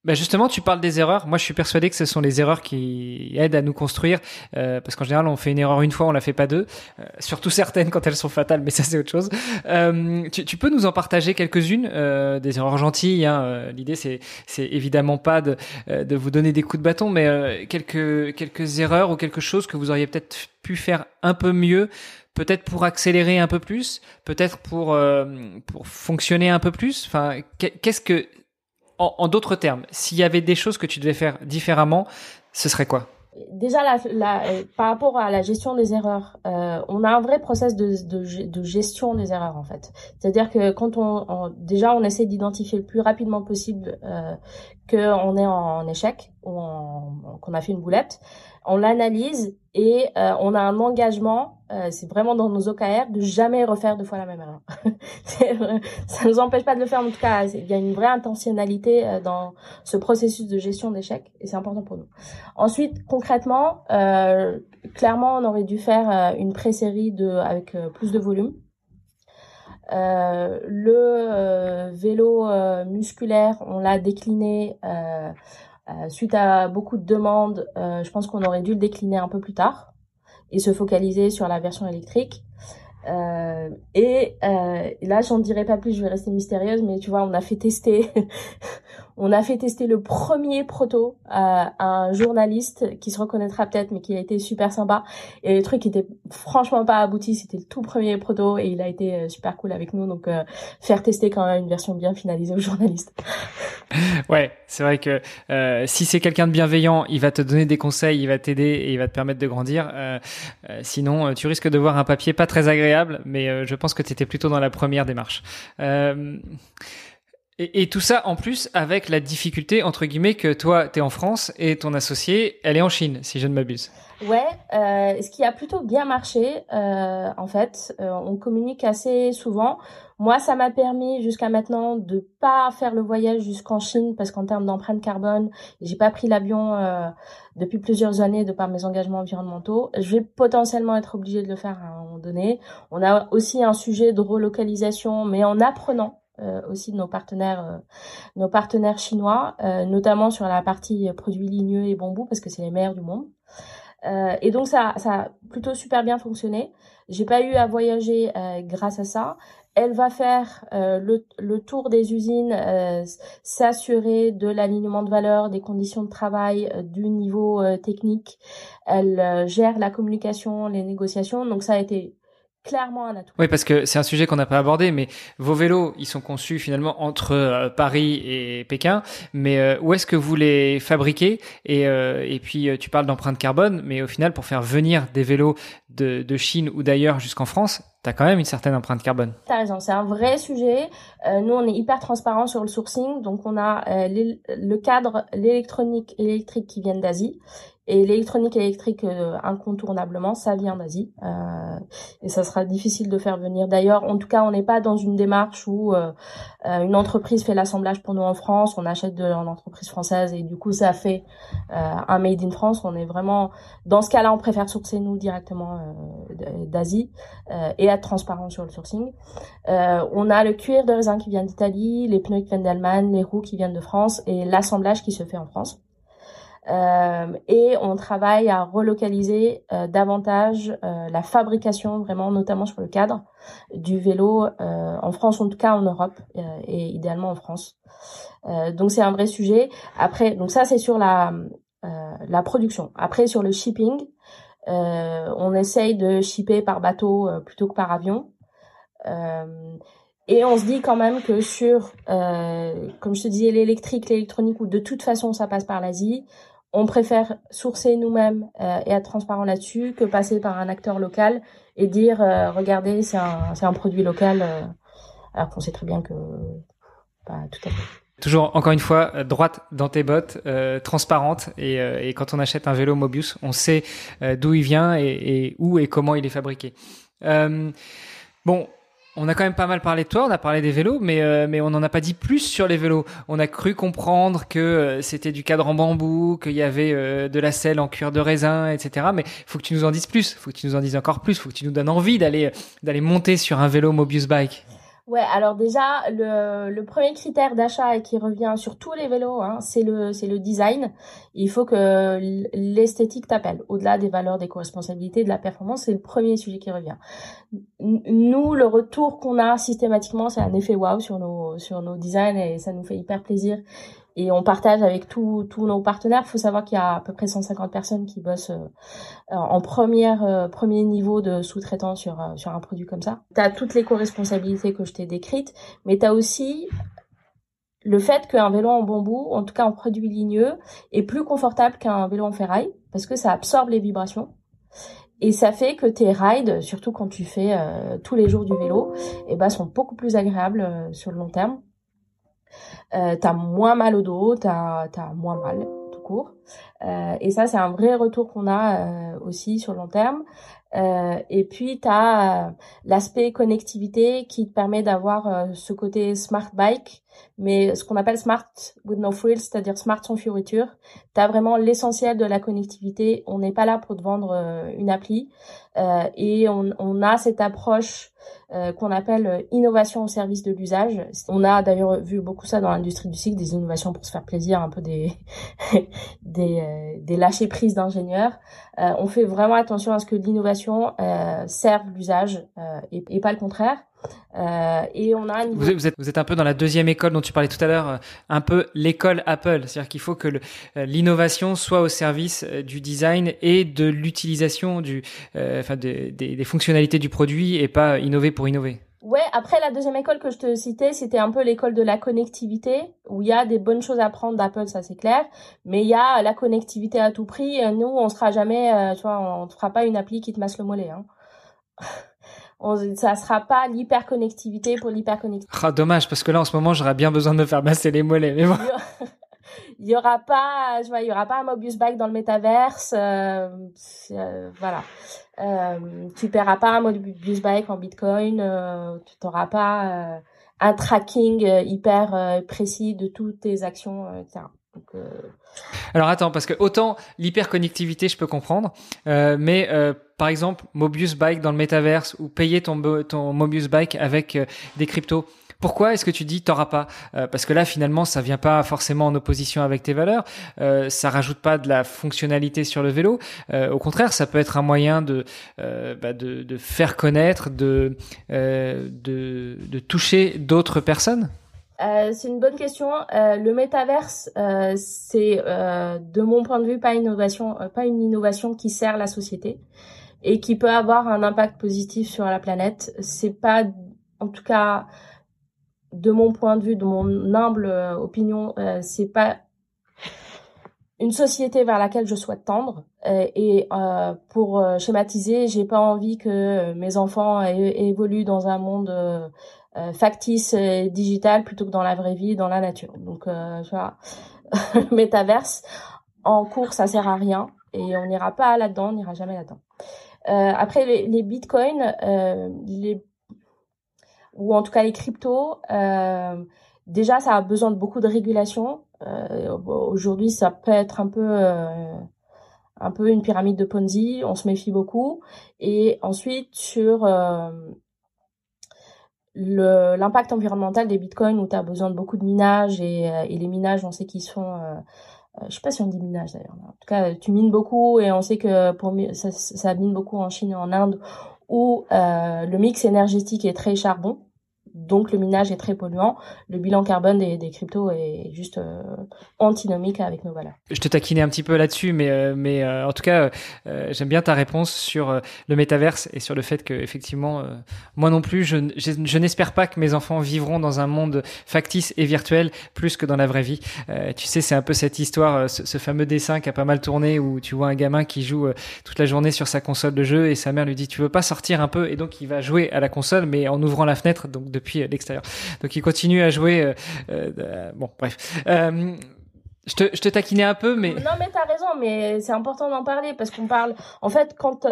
Bah justement, tu parles des erreurs. Moi, je suis persuadé que ce sont les erreurs qui aident à nous construire, euh, parce qu'en général, on fait une erreur une fois, on la fait pas deux. Euh, surtout certaines quand elles sont fatales, mais ça c'est autre chose. Euh, tu, tu, peux nous en partager quelques-unes, euh, des erreurs gentilles. Hein. Euh, l'idée, c'est, c'est évidemment pas de, de vous donner des coups de bâton, mais quelques quelques erreurs ou quelque chose que vous auriez peut-être pu faire un peu mieux peut-être pour accélérer un peu plus, peut-être pour pour fonctionner un peu plus. Enfin, qu'est-ce que en, d'autres termes, s'il y avait des choses que tu devais faire différemment, ce serait quoi? Déjà, par rapport à la gestion des erreurs, euh, on a un vrai process de, gestion des erreurs en fait. C'est-à-dire que quand on, déjà on essaie d'identifier le plus rapidement possible euh, qu'on est en, échec ou qu'on a fait une boulette, on l'analyse et euh, on a un engagement, euh, c'est vraiment dans nos OKR, de jamais refaire deux fois la même erreur. ça nous empêche pas de le faire, en tout cas, il y a une vraie intentionnalité euh, dans ce processus de gestion d'échecs et c'est important pour nous. Ensuite, concrètement, clairement, on aurait dû faire une pré-série de avec plus de volume. le vélo musculaire, on l'a décliné suite à beaucoup de demandes, euh, je pense qu'on aurait dû le décliner un peu plus tard et se focaliser sur la version électrique. Euh, et euh, là, j'en dirai pas plus, je vais rester mystérieuse, mais tu vois, on a fait tester, on a fait tester le premier proto à un journaliste qui se reconnaîtra peut-être, mais qui a été super sympa. Et le truc était franchement pas abouti, c'était le tout premier proto et il a été euh, super cool avec nous. Donc, euh, faire tester quand même une version bien finalisée aux journalistes. ouais, c'est vrai que euh, si c'est quelqu'un de bienveillant, il va te donner des conseils, il va t'aider et il va te permettre de grandir. Sinon, tu risques de voir un papier pas très agréable, mais je pense que tu étais plutôt dans la première démarche. Et, tout ça en plus avec la difficulté entre guillemets que toi tu es en France et ton associé elle est en Chine si je ne m'abuse. Ouais, euh, ce qui a plutôt bien marché euh, en fait, euh, on communique assez souvent. Moi, ça m'a permis jusqu'à maintenant de pas faire le voyage jusqu'en Chine parce qu'en termes d'empreinte carbone, j'ai pas pris l'avion euh, depuis plusieurs années de par mes engagements environnementaux. Je vais potentiellement être obligée de le faire à un moment donné. On a aussi un sujet de relocalisation, mais en apprenant aussi de nos partenaires, euh, nos partenaires chinois, euh, notamment sur la partie produits ligneux et bambou parce que c'est les meilleurs du monde. et donc ça, ça a plutôt super bien fonctionné. J'ai pas eu à voyager grâce à ça. Elle va faire le, le, tour des usines, s'assurer de l'alignement de valeur, des conditions de travail, du niveau technique. Elle gère la communication, les négociations. Donc ça a été clairement un atout. Oui, parce que c'est un sujet qu'on n'a pas abordé, mais vos vélos, ils sont conçus finalement entre euh, Paris et Pékin. Mais euh, où est-ce que vous les fabriquez? Et, euh, et puis tu parles d'empreinte carbone, mais au final, pour faire venir des vélos de, de Chine ou d'ailleurs jusqu'en France, tu as quand même une certaine empreinte carbone. Tu as raison, c'est un vrai sujet. nous, on est hyper transparent sur le sourcing, donc on a le cadre, l'électronique et l'électrique qui viennent d'Asie et l'électronique électrique, euh, incontournablement, ça vient d'Asie. Euh, et ça sera difficile de faire venir. D'ailleurs, en tout cas, on n'est pas dans une démarche où euh, euh, une entreprise fait l'assemblage pour nous en France, on achète de l'entreprise française et du coup, ça fait un made in France. On est vraiment... Dans ce cas-là, on préfère sourcer nous directement d'Asie et être transparent sur le sourcing. on a le cuir de raisin qui vient d'Italie, les pneus qui viennent d'Allemagne, les roues qui viennent de France et l'assemblage qui se fait en France. Et on travaille à relocaliser davantage la fabrication, vraiment notamment sur le cadre du vélo en France, en tout cas en Europe et idéalement en France. donc c'est un vrai sujet. Après, donc ça c'est sur la la production. Après sur le shipping, on essaye de shipper par bateau plutôt que par avion. Euh, et on se dit quand même que sur, euh, comme je te disais, l'électrique, l'électronique, ou de toute façon ça passe par l'Asie, on préfère sourcer nous-mêmes euh, et être transparent là-dessus que passer par un acteur local et dire euh, regardez c'est un un produit local euh, alors qu'on sait très bien que. Toujours, encore une fois, droite dans tes bottes, transparente. Et, et, quand on achète un vélo Mobius, on sait d'où il vient et, et, où et comment il est fabriqué. bon, on a quand même pas mal parlé de toi, on a parlé des vélos, mais, euh, mais on n'en a pas dit plus sur les vélos. On a cru comprendre que euh, c'était du cadre en bambou, qu'il y avait euh, de la selle en cuir de raisin, etc. Mais faut que tu nous en dises plus, faut que tu nous en dises encore plus, faut que tu nous donnes envie d'aller d'aller monter sur un vélo Mobius Bike. Ouais, alors déjà le, le premier critère d'achat qui revient sur tous les vélos, hein, c'est le le design. Il faut que l'esthétique t'appelle. Au-delà des valeurs, des co-responsabilités, de la performance, c'est le premier sujet qui revient. Nous, le retour qu'on a systématiquement, c'est un effet wow sur nos sur nos designs et ça nous fait hyper plaisir et on partage avec tous tous nos partenaires. Il faut savoir qu'il y a à peu près 150 personnes qui bossent euh, en première euh, premier niveau de sous-traitant sur euh, sur un produit comme ça. Tu as toutes les co-responsabilités que je t'ai décrites, mais tu as aussi le fait qu'un vélo en bambou, en tout cas en produit ligneux, est plus confortable qu'un vélo en ferraille parce que ça absorbe les vibrations. Et ça fait que tes rides, surtout quand tu fais tous les jours du vélo, eh ben, sont beaucoup plus agréables sur le long terme euh, t'as moins mal au dos, t'as as moins mal tout court. Euh, et ça, c'est un vrai retour qu'on a euh, aussi sur long terme. Euh, et puis, tu as l'aspect connectivité qui te permet d'avoir ce côté smart bike, mais ce qu'on appelle smart with no frills, c'est-à-dire smart sans fioriture. Tu as vraiment l'essentiel de la connectivité. On n'est pas là pour te vendre une appli. et on, on, a cette approche euh, qu'on appelle euh, innovation au service de l'usage. On a d'ailleurs vu beaucoup ça dans l'industrie du cycle, des innovations pour se faire plaisir, un peu des des, euh, des lâcher prises d'ingénieurs. on fait vraiment attention à ce que l'innovation serve l'usage et, et, pas le contraire. Euh, et on a vous, êtes, vous êtes un peu dans la deuxième école dont tu parlais tout à l'heure, un peu l'école Apple, c'est-à-dire qu'il faut que l'innovation soit au service du design et de l'utilisation du, enfin des, des, fonctionnalités du produit et pas innover pour innover. Ouais, après la deuxième école que je te citais, c'était un peu l'école de la connectivité, où il y a des bonnes choses à prendre d'Apple, ça c'est clair, mais il y a la connectivité à tout prix. Nous, on sera jamais, euh, tu vois, on ne fera pas une appli qui te masse le mollet. Hein. On, ça sera pas l'hyperconnectivité pour l'hyperconnectivité. Ah, dommage, parce que là, en ce moment, j'aurais bien besoin de me faire masser les mollets, mais bon. il y aura pas, je vois, il y aura pas un Mobius Bike dans le métaverse, euh, euh, voilà. Euh, tu paieras pas un Mobius Bike en Bitcoin, euh, tu n'auras pas euh, un tracking hyper précis de toutes tes actions, etc. Donc, Alors attends, parce que autant l'hyperconnectivité, je peux comprendre, mais par exemple, Mobius Bike dans le métaverse ou payer ton, Mobius Bike avec des cryptos, pourquoi est-ce que tu dis t'auras pas euh, Parce que là, finalement, ça vient pas forcément en opposition avec tes valeurs. Euh, ça rajoute pas de la fonctionnalité sur le vélo. Euh, au contraire, ça peut être un moyen de euh, bah de, faire connaître, euh, de, de toucher d'autres personnes? C'est une bonne question. le métaverse, c'est de mon point de vue pas une innovation, pas une innovation qui sert la société et qui peut avoir un impact positif sur la planète. C'est pas, en tout cas, de mon point de vue, de mon humble euh, opinion, euh, c'est pas une société vers laquelle je souhaite tendre. Euh, et euh, pour schématiser, j'ai pas envie que mes enfants évoluent dans un monde factice et digital plutôt que dans la vraie vie, dans la nature. Donc, tu vois, métaverse en cours, ça sert à rien et on n'ira pas là-dedans, on n'ira jamais là-dedans. après les, les bitcoins, les ou en tout cas les cryptos, euh, déjà ça a besoin de beaucoup de régulation. Euh, Aujourd'hui, ça peut être un peu euh, un peu une pyramide de Ponzi. On se méfie beaucoup. Et ensuite sur euh, l'impact environnemental des bitcoins où tu as besoin de beaucoup de minage et, et les minages, on sait qu'ils sont euh, je sais pas si on dit minage d'ailleurs. En tout cas, tu mines beaucoup et on sait que pour ça, ça mine beaucoup en Chine et en Inde où euh, le mix énergétique est très charbon donc le minage est très polluant. Le bilan carbone des, des cryptos est juste euh, antinomique avec nos valeurs. Je te taquinais un petit peu là-dessus, mais euh, mais euh, en tout cas, j'aime bien ta réponse sur le métaverse et sur le fait que effectivement, moi non plus, je, je, n'espère pas que mes enfants vivront dans un monde factice et virtuel plus que dans la vraie vie. tu sais, c'est un peu cette histoire, ce, ce, fameux dessin qui a pas mal tourné où tu vois un gamin qui joue toute la journée sur sa console de jeu et sa mère lui dit tu veux pas sortir un peu? Et donc il va jouer à la console mais en ouvrant la fenêtre donc de depuis l'extérieur. Donc il continue à jouer. Euh, euh, bon, bref. Euh, je te, je te taquinais un peu, mais... Non, mais t'as raison, mais c'est important d'en parler parce qu'on parle... En fait, quand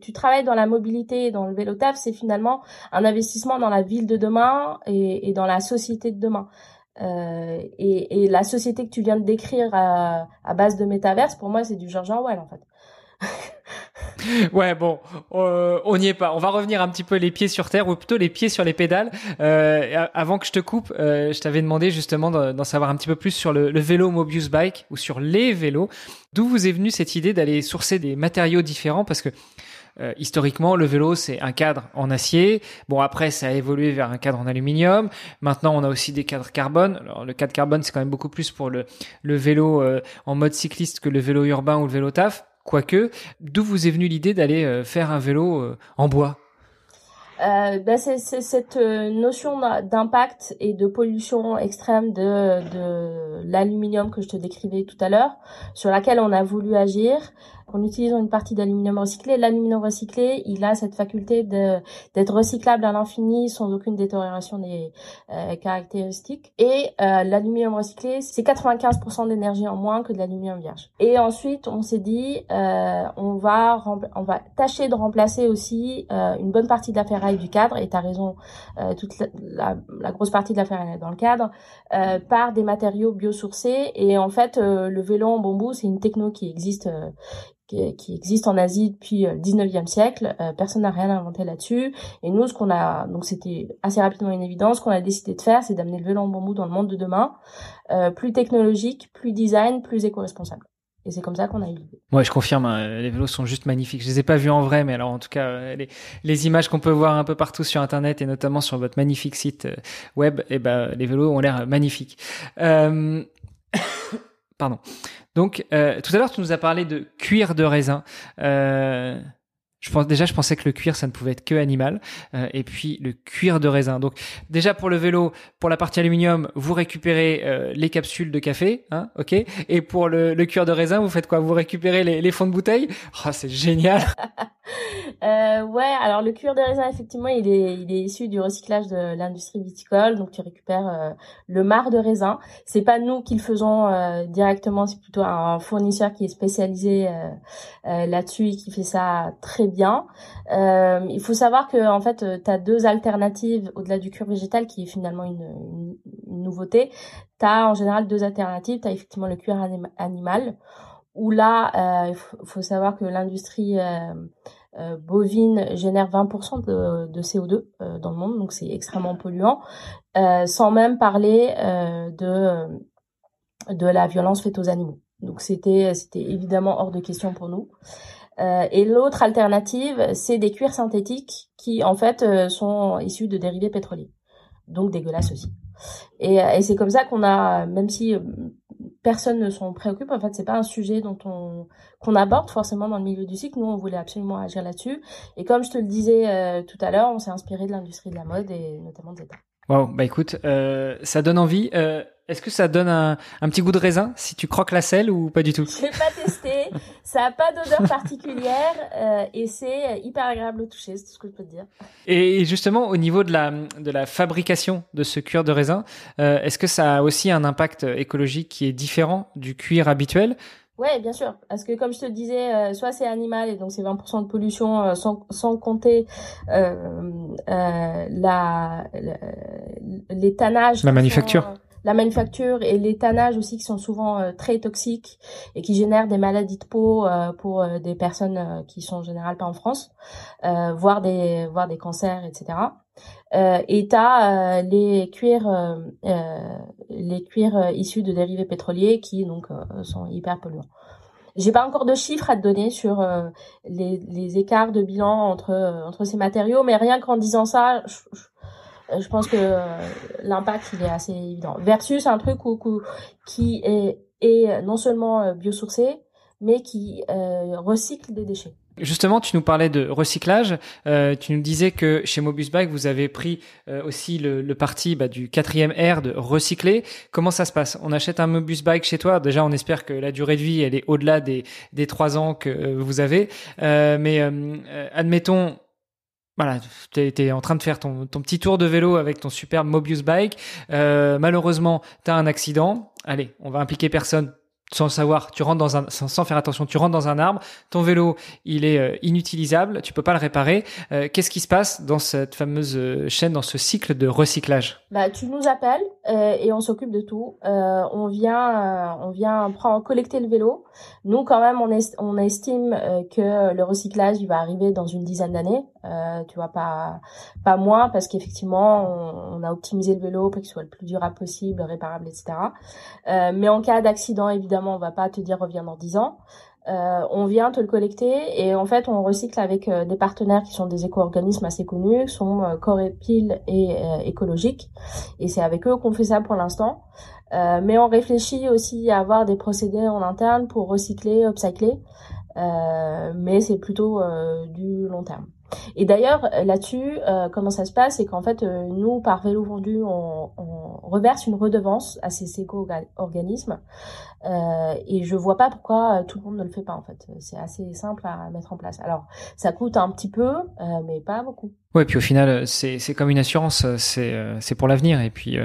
tu travailles dans la mobilité, dans le vélo taf, c'est finalement un investissement dans la ville de demain et, dans la société de demain. Euh, et, et, la société que tu viens de décrire à, à base de métaverse, pour moi, c'est du George Orwell, en fait. ouais, bon, euh, on n'y est pas. On va revenir un petit peu les pieds sur terre, ou plutôt les pieds sur les pédales. Euh, avant que je te coupe, euh, je t'avais demandé justement d'en savoir un petit peu plus sur le, vélo Mobius Bike ou sur les vélos. D'où vous est venue cette idée d'aller sourcer des matériaux différents? Parce que euh, historiquement, le vélo, c'est un cadre en acier. Bon, après, ça a évolué vers un cadre en aluminium. Maintenant, on a aussi des cadres carbone. Alors, le cadre carbone, c'est quand même beaucoup plus pour le, le vélo euh, en mode cycliste que le vélo urbain ou le vélo taf. Quoique, d'où vous est venue l'idée d'aller euh, faire un vélo euh, en bois? Euh, ben c'est cette notion d'impact et de pollution extrême de, de l'aluminium que je te décrivais tout à l'heure, sur laquelle on a voulu agir en utilisant une partie d'aluminium recyclé. L'aluminium recyclé, il a cette faculté d'être recyclable à l'infini sans aucune détérioration des euh, caractéristiques. Et euh, l'aluminium recyclé, c'est 95% d'énergie en moins que de l'aluminium vierge. Et ensuite, on s'est dit, euh, on va on va tâcher de remplacer aussi euh, une bonne partie de la ferraille du cadre. Et tu as raison, toute la, la, grosse partie de la ferraille est dans le cadre par des matériaux biosourcés. Et en fait, le vélo en bambou, c'est une techno qui existe qui, existe en Asie depuis le euh, 19e siècle. Euh, personne n'a rien inventé là-dessus. Et nous, ce qu'on a, donc c'était assez rapidement une évidence, ce qu'on a décidé de faire, c'est d'amener le vélo en bambou dans le monde de demain, euh, plus technologique, plus design, plus éco-responsable. Et c'est comme ça qu'on a eu l'idée. Ouais, je confirme, hein, les vélos sont juste magnifiques. Je les ai pas vus en vrai, mais alors en tout cas, les, les images qu'on peut voir un peu partout sur Internet et notamment sur votre magnifique site web, et eh ben, les vélos ont l'air magnifiques. Euh... Pardon. Donc, euh, tout à l'heure, tu nous as parlé de cuir de raisin. Euh, je pense déjà, je pensais que le cuir, ça ne pouvait être que animal. Euh, et puis le cuir de raisin. Donc déjà pour le vélo, pour la partie aluminium, vous récupérez euh, les capsules de café, hein, ok. Et pour le, cuir de raisin, vous faites quoi? Vous récupérez les, fonds de bouteille? Oh, c'est génial. euh, ouais, alors le cuir de raisin, effectivement, il est, issu du recyclage de l'industrie viticole. Donc tu récupères euh, le marc de raisin. C'est pas nous qui le faisons directement, c'est plutôt un fournisseur qui est spécialisé là-dessus et qui fait ça très bien. Euh, il faut savoir que en fait, tu as deux alternatives au-delà du cuir végétal qui est finalement une, nouveauté. Tu as en général deux alternatives. Tu as effectivement le cuir animal où là, euh, il faut, savoir que l'industrie euh, bovine génère 20% de, de CO2 dans le monde, donc c'est extrêmement polluant, sans même parler de de la violence faite aux animaux. Donc c'était c'était évidemment hors de question pour nous. Euh, et l'autre alternative, c'est des cuirs synthétiques qui, en fait, euh, sont issus de dérivés pétroliers. Donc dégueulasses aussi. Et, euh, et c'est comme ça qu'on a, même si personne ne s'en préoccupe, en fait, c'est pas un sujet dont on qu'on aborde forcément dans le milieu du cycle. Nous, on voulait absolument agir là-dessus. Et comme je te le disais tout à l'heure, on s'est inspiré de l'industrie de la mode et notamment des États. Wow, bah écoute, ça donne envie. Euh, Est-ce que ça donne un, un, petit goût de raisin si tu croques la selle ou pas du tout? Je l'ai pas testé. ça a pas d'odeur particulière euh, et c'est hyper agréable au toucher, c'est tout ce que je peux te dire. Et justement, au niveau de la de la fabrication de ce cuir de raisin, euh, est-ce que ça a aussi un impact écologique qui est différent du cuir habituel? Ouais, bien sûr. Parce que comme je te disais, euh, soit c'est animal et donc c'est 20% de pollution euh, sans, sans compter euh, euh la, la, les tannages. La manufacture. Sont, la manufacture et l'étannage aussi qui sont souvent très toxiques et qui génèrent des maladies de peau pour des personnes qui sont en général pas en France, voire des cancers, etc. Euh, et t'as les cuirs les cuirs issus de dérivés pétroliers qui sont hyper polluants. J'ai pas encore de chiffres à te donner sur euh, les, écarts de bilan entre euh, ces matériaux, mais rien qu'en disant ça, je, pense que euh, l'impact il est assez évident. Versus un truc où, qui est, non seulement biosourcé, mais qui recycle des déchets. Justement, tu nous parlais de recyclage. Euh, tu nous disais que chez Mobus Bike, vous avez pris euh, aussi le, parti bah, du quatrième R de recycler. Comment ça se passe? On achète un Mobus Bike chez toi. Déjà, on espère que la durée de vie, elle est au-delà des, trois ans que euh, vous avez. Euh, mais admettons, voilà, tu es, en train de faire ton, ton, petit tour de vélo avec ton superbe Mobius Bike. Euh, malheureusement, tu as un accident. Allez, on va impliquer personne sans savoir, tu rentres dans un, sans, faire attention, tu rentres dans un arbre, ton vélo, il est euh, inutilisable, tu peux pas le réparer. Euh, qu'est-ce qui se passe dans cette fameuse euh, chaîne, dans ce cycle de recyclage? Bah, tu nous appelles et on s'occupe de tout. on vient, on vient prendre, collecter le vélo. Nous, quand même, on, est, on estime que le recyclage, il va arriver dans une dizaine d'années. Tu vois, pas, pas moins, parce qu'effectivement, on, on, a optimisé le vélo pour qu'il soit le plus durable possible, réparable, etc. mais en cas d'accident, évidemment on va pas te dire reviens dans 10 ans. Euh, on vient te le collecter et en fait on recycle avec euh, des partenaires qui sont des éco-organismes assez connus, sont euh, Corépil et euh, écologiques et c'est avec eux qu'on fait ça pour l'instant. mais on réfléchit aussi à avoir des procédés en interne pour recycler, upcycler, mais c'est plutôt du long terme. Et d'ailleurs, là-dessus, comment ça se passe, c'est qu'en fait, nous, par vélo vendu, on, on, reverse une redevance à ces éco-organismes euh, et je vois pas pourquoi euh, tout le monde ne le fait pas en fait. C'est assez simple à mettre en place. Alors ça coûte un petit peu, euh, mais pas beaucoup. Ouais, puis au final, c'est comme une assurance, c'est c'est pour l'avenir. Et puis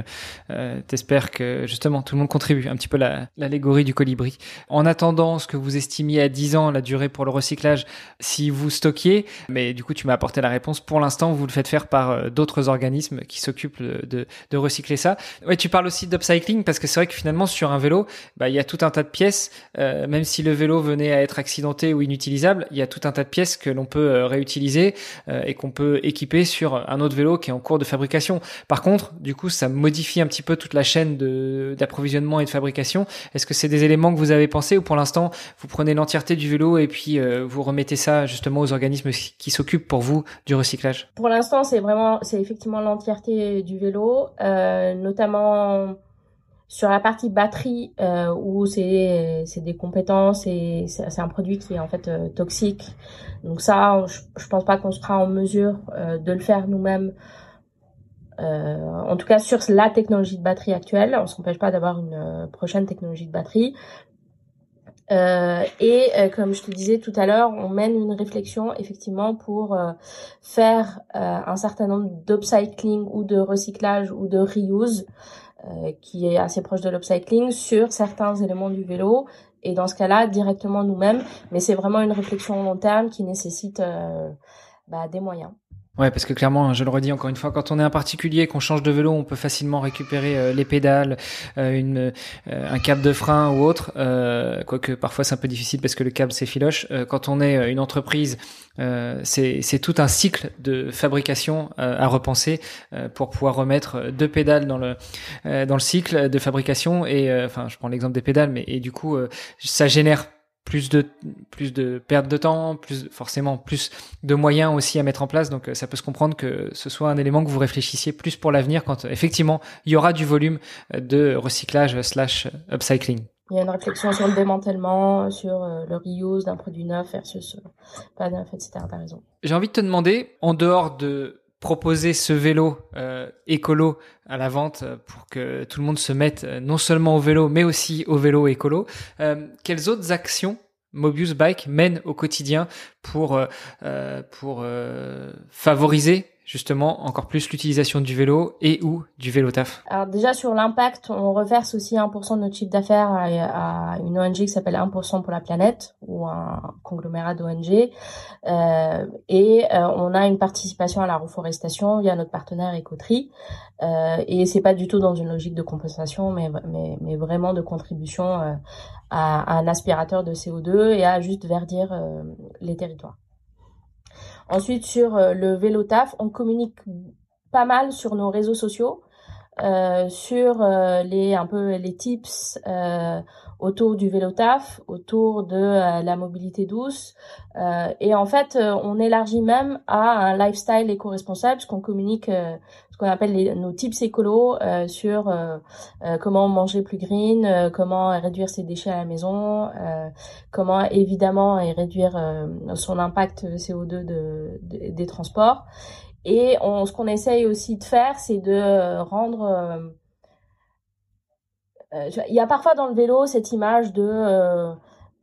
euh, t'espères que justement tout le monde contribue. Un petit peu la l'allégorie du colibri. En attendant, ce que vous estimiez à 10 ans la durée pour le recyclage, si vous stockiez, mais du coup tu m'as apporté la réponse. Pour l'instant, vous le faites faire par d'autres organismes qui s'occupent de, de recycler ça. Ouais, tu parles aussi d'upcycling parce que c'est vrai que finalement sur un vélo, bah il y a tout un tas de pièces, euh, même si le vélo venait à être accidenté ou inutilisable, il y a tout un tas de pièces que l'on peut euh, réutiliser euh, et qu'on peut équiper sur un autre vélo qui est en cours de fabrication. Par contre, du coup, ça modifie un petit peu toute la chaîne d'approvisionnement et de fabrication. Est-ce que c'est des éléments que vous avez pensé ou pour l'instant, vous prenez l'entièreté du vélo et puis vous remettez ça justement aux organismes qui s'occupent pour vous du recyclage? Pour l'instant, c'est vraiment, c'est effectivement l'entièreté du vélo, notamment sur la partie batterie, euh, où c'est des compétences et c'est un produit qui est en fait euh, toxique. Donc ça, je, je pense pas qu'on sera en mesure euh, de le faire nous-mêmes. En tout cas, sur la technologie de batterie actuelle, on s'empêche pas d'avoir une prochaine technologie de batterie. et comme je te disais tout à l'heure, on mène une réflexion effectivement pour faire un certain nombre d'upcycling ou de recyclage ou de reuse qui est assez proche de l'upcycling sur certains éléments du vélo et dans ce cas-là directement nous-mêmes. Mais c'est vraiment une réflexion long terme qui nécessite euh, bah, des moyens Ouais, parce que clairement, je le redis encore une fois, quand on est un particulier, qu'on change de vélo, on peut facilement récupérer euh, les pédales, euh, une, euh, un câble de frein ou autre. quoique parfois c'est un peu difficile parce que le câble c'est filoche. quand on est une entreprise, c'est tout un cycle de fabrication à repenser pour pouvoir remettre deux pédales dans le dans le cycle de fabrication. Et enfin, je prends l'exemple des pédales, mais et du coup, ça génère plus de plus de perte de temps, plus forcément plus de moyens aussi à mettre en place. Donc euh, ça peut se comprendre que ce soit un élément que vous réfléchissiez plus pour l'avenir quand effectivement il y aura du volume euh, de recyclage slash upcycling. Il y a une réflexion sur le démantèlement, sur euh, le reuse d'un produit neuf versus pas neuf, etc. T'as raison. J'ai envie de te demander, en dehors de proposer ce vélo euh, écolo à la vente pour que tout le monde se mette euh, non seulement au vélo mais aussi au vélo écolo. Euh, quelles autres actions Mobius Bike mène au quotidien pour euh, pour favoriser justement encore plus l'utilisation du vélo et ou du vélo taf. Alors déjà sur l'impact, on reverse aussi 1% de notre chiffre d'affaires à, une ONG qui s'appelle 1% pour la planète ou un conglomérat d'ONG euh, et euh, on a une participation à la reforestation via notre partenaire Ecotri. Euh, et c'est pas du tout dans une logique de compensation mais mais, mais vraiment de contribution euh, à, à, un aspirateur de CO2 et à juste verdir euh, les territoires. Ensuite, sur euh, le vélo taf, on communique pas mal sur nos réseaux sociaux, euh, sur euh, les un peu les tips autour du vélo taf, autour de la mobilité douce, et en fait, on élargit même à un lifestyle éco-responsable, qu'on communique ce qu'on appelle nos tips écolos euh, sur euh, euh, comment manger plus green, comment réduire ses déchets à la maison, comment évidemment réduire son impact CO2 de, des transports. Et on, ce qu'on essaye aussi de faire, c'est de rendre... il y a parfois dans le vélo cette image de...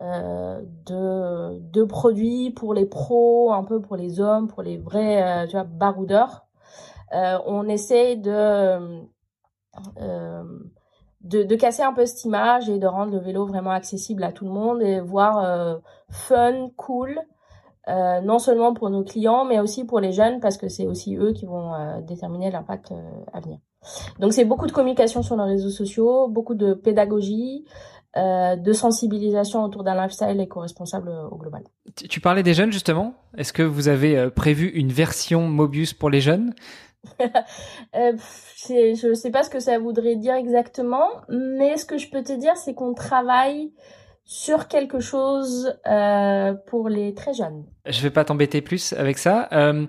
de, produits pour les pros, un peu pour les hommes, pour les vrais baroudeurs. Euh, on essaie de, euh, de, de, casser un peu cette image et de rendre le vélo vraiment accessible à tout le monde et voir euh, fun, cool, non seulement pour nos clients, mais aussi pour les jeunes, parce que c'est aussi eux qui vont déterminer l'impact à venir. Donc c'est beaucoup de communication sur nos réseaux sociaux, beaucoup de pédagogie, de sensibilisation autour d'un lifestyle éco-responsable au global. Tu parlais des jeunes justement. Est-ce que vous avez prévu une version Mobius pour les jeunes? Euh, je sais pas ce que ça voudrait dire exactement, mais ce que je peux te dire, c'est qu'on travaille sur quelque chose euh, pour les très jeunes. Je vais pas t'embêter plus avec ça. Euh,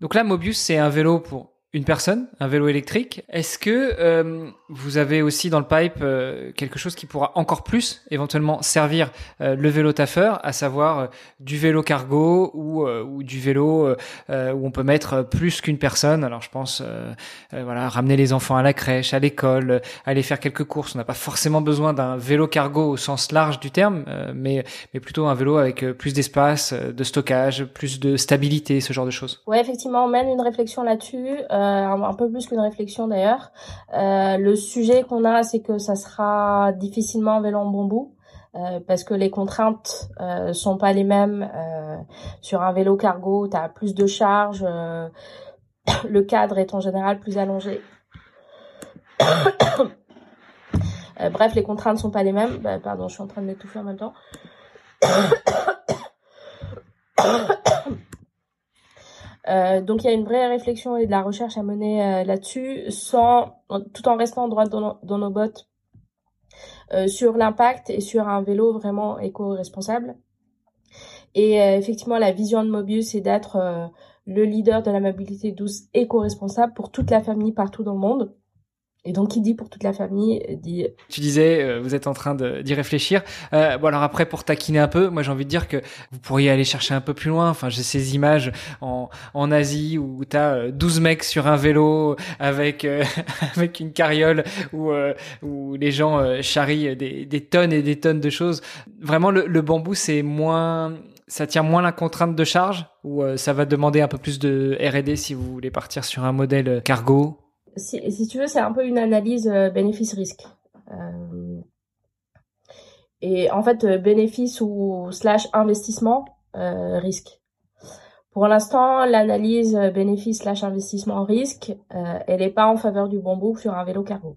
donc là, Mobius, c'est un vélo pour une personne, un vélo électrique. Est-ce que euh, vous avez aussi dans le pipe euh, quelque chose qui pourra encore plus éventuellement servir euh, le vélo taffeur, à savoir du vélo cargo ou, ou du vélo où on peut mettre plus qu'une personne? Alors je pense voilà ramener les enfants à la crèche, à l'école, aller faire quelques courses. On n'a pas forcément besoin d'un vélo cargo au sens large du terme, mais mais plutôt un vélo avec plus d'espace, de stockage, plus de stabilité, ce genre de choses. Ouais, effectivement, on mène une réflexion là-dessus. Euh, un peu plus qu'une réflexion d'ailleurs. Euh, le sujet qu'on a, c'est que ça sera difficilement un vélo en bambou. Euh, parce que les contraintes euh, sont pas les mêmes sur un vélo cargo tu as plus de charge le cadre est en général plus allongé bref les contraintes sont pas les mêmes bah, pardon je suis en train de m'étouffer en même temps Euh, donc il y a une vraie réflexion et de la recherche à mener euh, là-dessus, sans tout en restant droit dans, dans nos bottes euh, sur l'impact et sur un vélo vraiment éco-responsable. Et effectivement, la vision de Mobius, c'est d'être le leader de la mobilité douce éco-responsable pour toute la famille partout dans le monde. Et donc, qui dit pour toute la famille dit. Tu disais, euh, vous êtes en train d'y réfléchir. Euh, bon, alors après, pour taquiner un peu, moi j'ai envie de dire que vous pourriez aller chercher un peu plus loin. Enfin, j'ai ces images en, en Asie où tu as 12 mecs sur un vélo avec euh, avec une carriole où où les gens charrient des, des tonnes et des tonnes de choses. Vraiment, le, le bambou, c'est moins ça tient moins la contrainte de charge ou ça va demander un peu plus de R&D si vous voulez partir sur un modèle cargo? Si, tu veux, c'est un peu une analyse euh, bénéfice-risque. Euh, et en fait, euh, bénéfice ou slash investissement, euh, risque. Pour l'instant, l'analyse bénéfice slash investissement risque, euh, elle n'est pas en faveur du bambou sur un vélo cargo.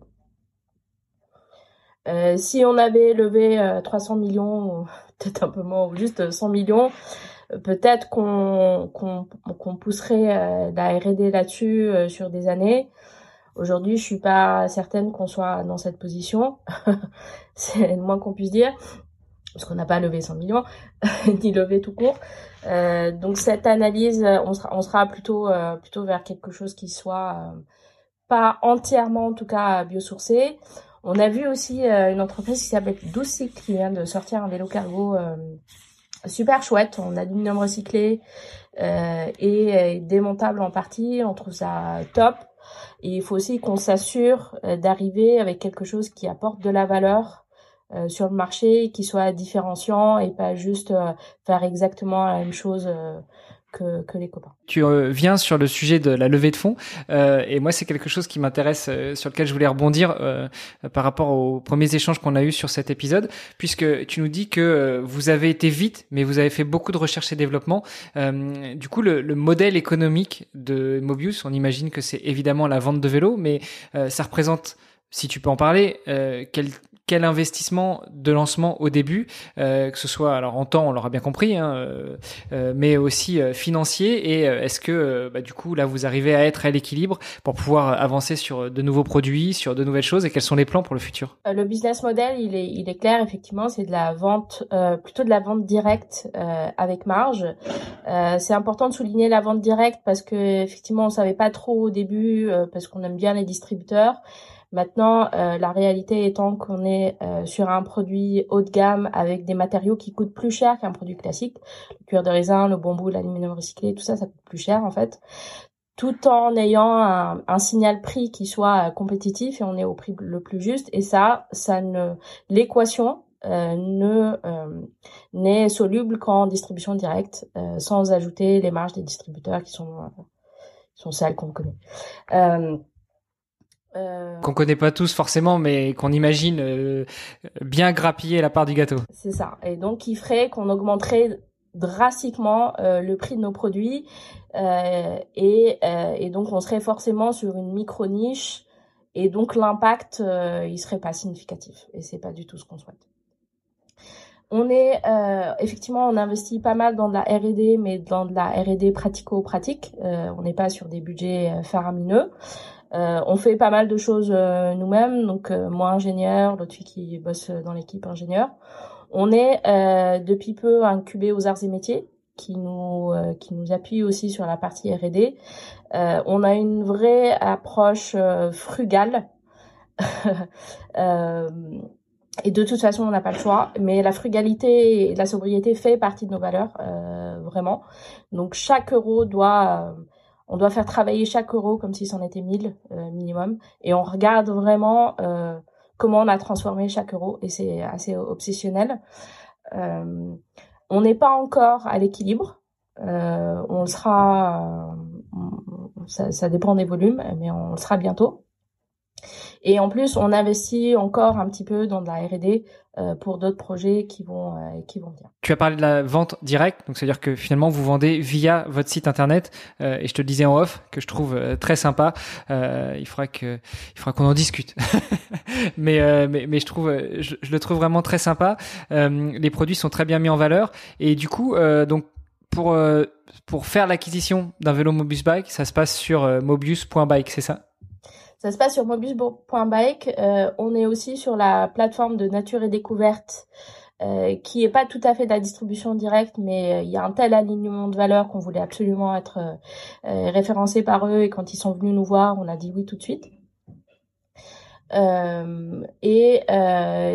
Euh, si on avait levé 300 millions, peut-être un peu moins, ou juste 100 millions, peut-être qu'on pousserait la R&D là-dessus sur des années. Aujourd'hui, je suis pas certaine qu'on soit dans cette position. c'est le moins qu'on puisse dire. Parce qu'on n'a pas levé 100 millions, ni levé tout court. Euh, donc cette analyse, on sera, plutôt, euh, plutôt vers quelque chose qui soit euh, pas entièrement, en tout cas, biosourcé. On a vu aussi une entreprise qui s'appelle Doucic qui vient de sortir un vélo cargo super chouette. On a du minimum recyclé et démontable en partie. On trouve ça top. Il faut aussi qu'on s'assure euh, d'arriver avec quelque chose qui apporte de la valeur euh, sur le marché, qui soit différenciant et pas juste euh, faire exactement la même chose Tu euh, viens sur le sujet de la levée de fonds euh, et moi c'est quelque chose qui m'intéresse euh, sur lequel je voulais rebondir euh, par rapport aux premiers échanges qu'on a eu sur cet épisode puisque tu nous dis que vous avez été vite mais vous avez fait beaucoup de recherche et développement. du coup le, le, modèle économique de Mobius, on imagine que c'est évidemment la vente de vélos mais ça représente si tu peux en parler, euh, quel, quel investissement de lancement au début, euh, que ce soit alors en temps, on l'aura bien compris, hein, euh, euh mais aussi euh, financier. Et euh, est-ce que bah, du coup là vous arrivez à être à l'équilibre pour pouvoir avancer sur de nouveaux produits, sur de nouvelles choses? Et quels sont les plans pour le futur? Le business model, il est, il est clair effectivement, c'est de la vente, plutôt de la vente directe avec marge. c'est important de souligner la vente directe parce que effectivement on savait pas trop au début parce qu'on aime bien les distributeurs. Maintenant, euh, la réalité étant qu'on est euh, sur un produit haut de gamme avec des matériaux qui coûtent plus cher qu'un produit classique, le cuir de raisin, le bambou, l'aluminium recyclé, tout ça, ça coûte plus cher en fait, tout en ayant un, signal prix qui soit euh, compétitif et on est au prix le plus juste. Et ça, ça ne, l'équation ne n'est soluble qu'en distribution directe, sans ajouter les marges des distributeurs qui sont qui sont celles qu'on connaît. Euh, qu'on connaît pas tous forcément, mais qu'on imagine euh, bien grappiller la part du gâteau. C'est ça. Et donc, qui ferait qu'on augmenterait drastiquement euh, le prix de nos produits et, et, donc on serait forcément sur une micro niche et donc l'impact il serait pas significatif et c'est pas du tout ce qu'on souhaite. On est effectivement on investit pas mal dans de la R&D mais dans de la R&D pratico-pratique. on n'est pas sur des budgets faramineux. Euh, on fait pas mal de choses euh, nous-mêmes, donc euh, moi ingénieur, l'autre fille qui bosse dans l'équipe ingénieur. On est depuis peu incubé aux arts et métiers, qui nous qui nous appuie aussi sur la partie R&D. on a une vraie approche frugale. et de toute façon, on n'a pas le choix. Mais la frugalité et la sobriété fait partie de nos valeurs, vraiment. Donc chaque euro doit on doit faire travailler chaque euro comme si c'en était 1000 euh, minimum. Et on regarde vraiment euh, comment on a transformé chaque euro. Et c'est assez obsessionnel. Euh, on n'est pas encore à l'équilibre. on le sera, ça, ça, dépend des volumes, mais on le sera bientôt. Et en plus, on investit encore un petit peu dans de la R&D euh, pour d'autres projets qui vont euh, qui vont venir. Tu as parlé de la vente directe, donc c'est-à-dire que finalement vous vendez via votre site internet. Euh, et je te le disais en off que je trouve très sympa. il faudra que il faudra qu'on en discute. mais, mais, mais je trouve je, je, le trouve vraiment très sympa. les produits sont très bien mis en valeur et du coup donc pour pour faire l'acquisition d'un vélo Mobius Bike, ça se passe sur mobius.bike, c'est ça? Ça se passe sur mobius.bike. Euh, on est aussi sur la plateforme de Nature et Découverte, euh, qui est pas tout à fait de la distribution directe, mais euh, il y a un tel alignement de valeurs qu'on voulait absolument être euh, référencé par eux. Et quand ils sont venus nous voir, on a dit oui tout de suite. et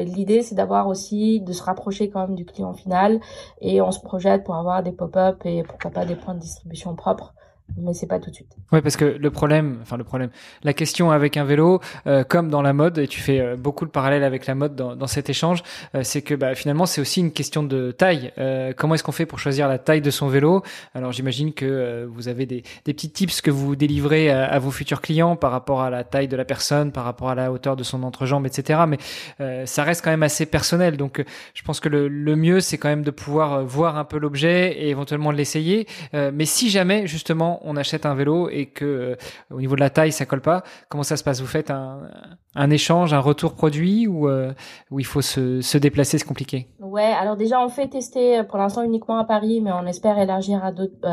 l'idée, c'est d'avoir aussi de se rapprocher quand même du client final, et on se projette pour avoir des pop-up et pourquoi pas des points de distribution propres mais c'est pas tout de suite. Oui, parce que le problème, enfin le problème, la question avec un vélo, euh, comme dans la mode, et tu fais euh, beaucoup le parallèle avec la mode dans, dans cet échange, euh, c'est que bah, finalement c'est aussi une question de taille. comment est-ce qu'on fait pour choisir la taille de son vélo? Alors j'imagine que vous avez des, des petits tips que vous délivrez à, à, vos futurs clients par rapport à la taille de la personne, par rapport à la hauteur de son entrejambe, etc. Mais ça reste quand même assez personnel. Donc je pense que le, le mieux c'est quand même de pouvoir voir un peu l'objet et éventuellement l'essayer. mais si jamais justement on achète un vélo et que euh, au niveau de la taille ça colle pas, comment ça se passe? Vous faites un, échange, un retour produit ou euh, il faut se, déplacer, c'est compliqué Ouais, alors déjà on fait tester euh, pour l'instant uniquement à Paris, mais on espère élargir à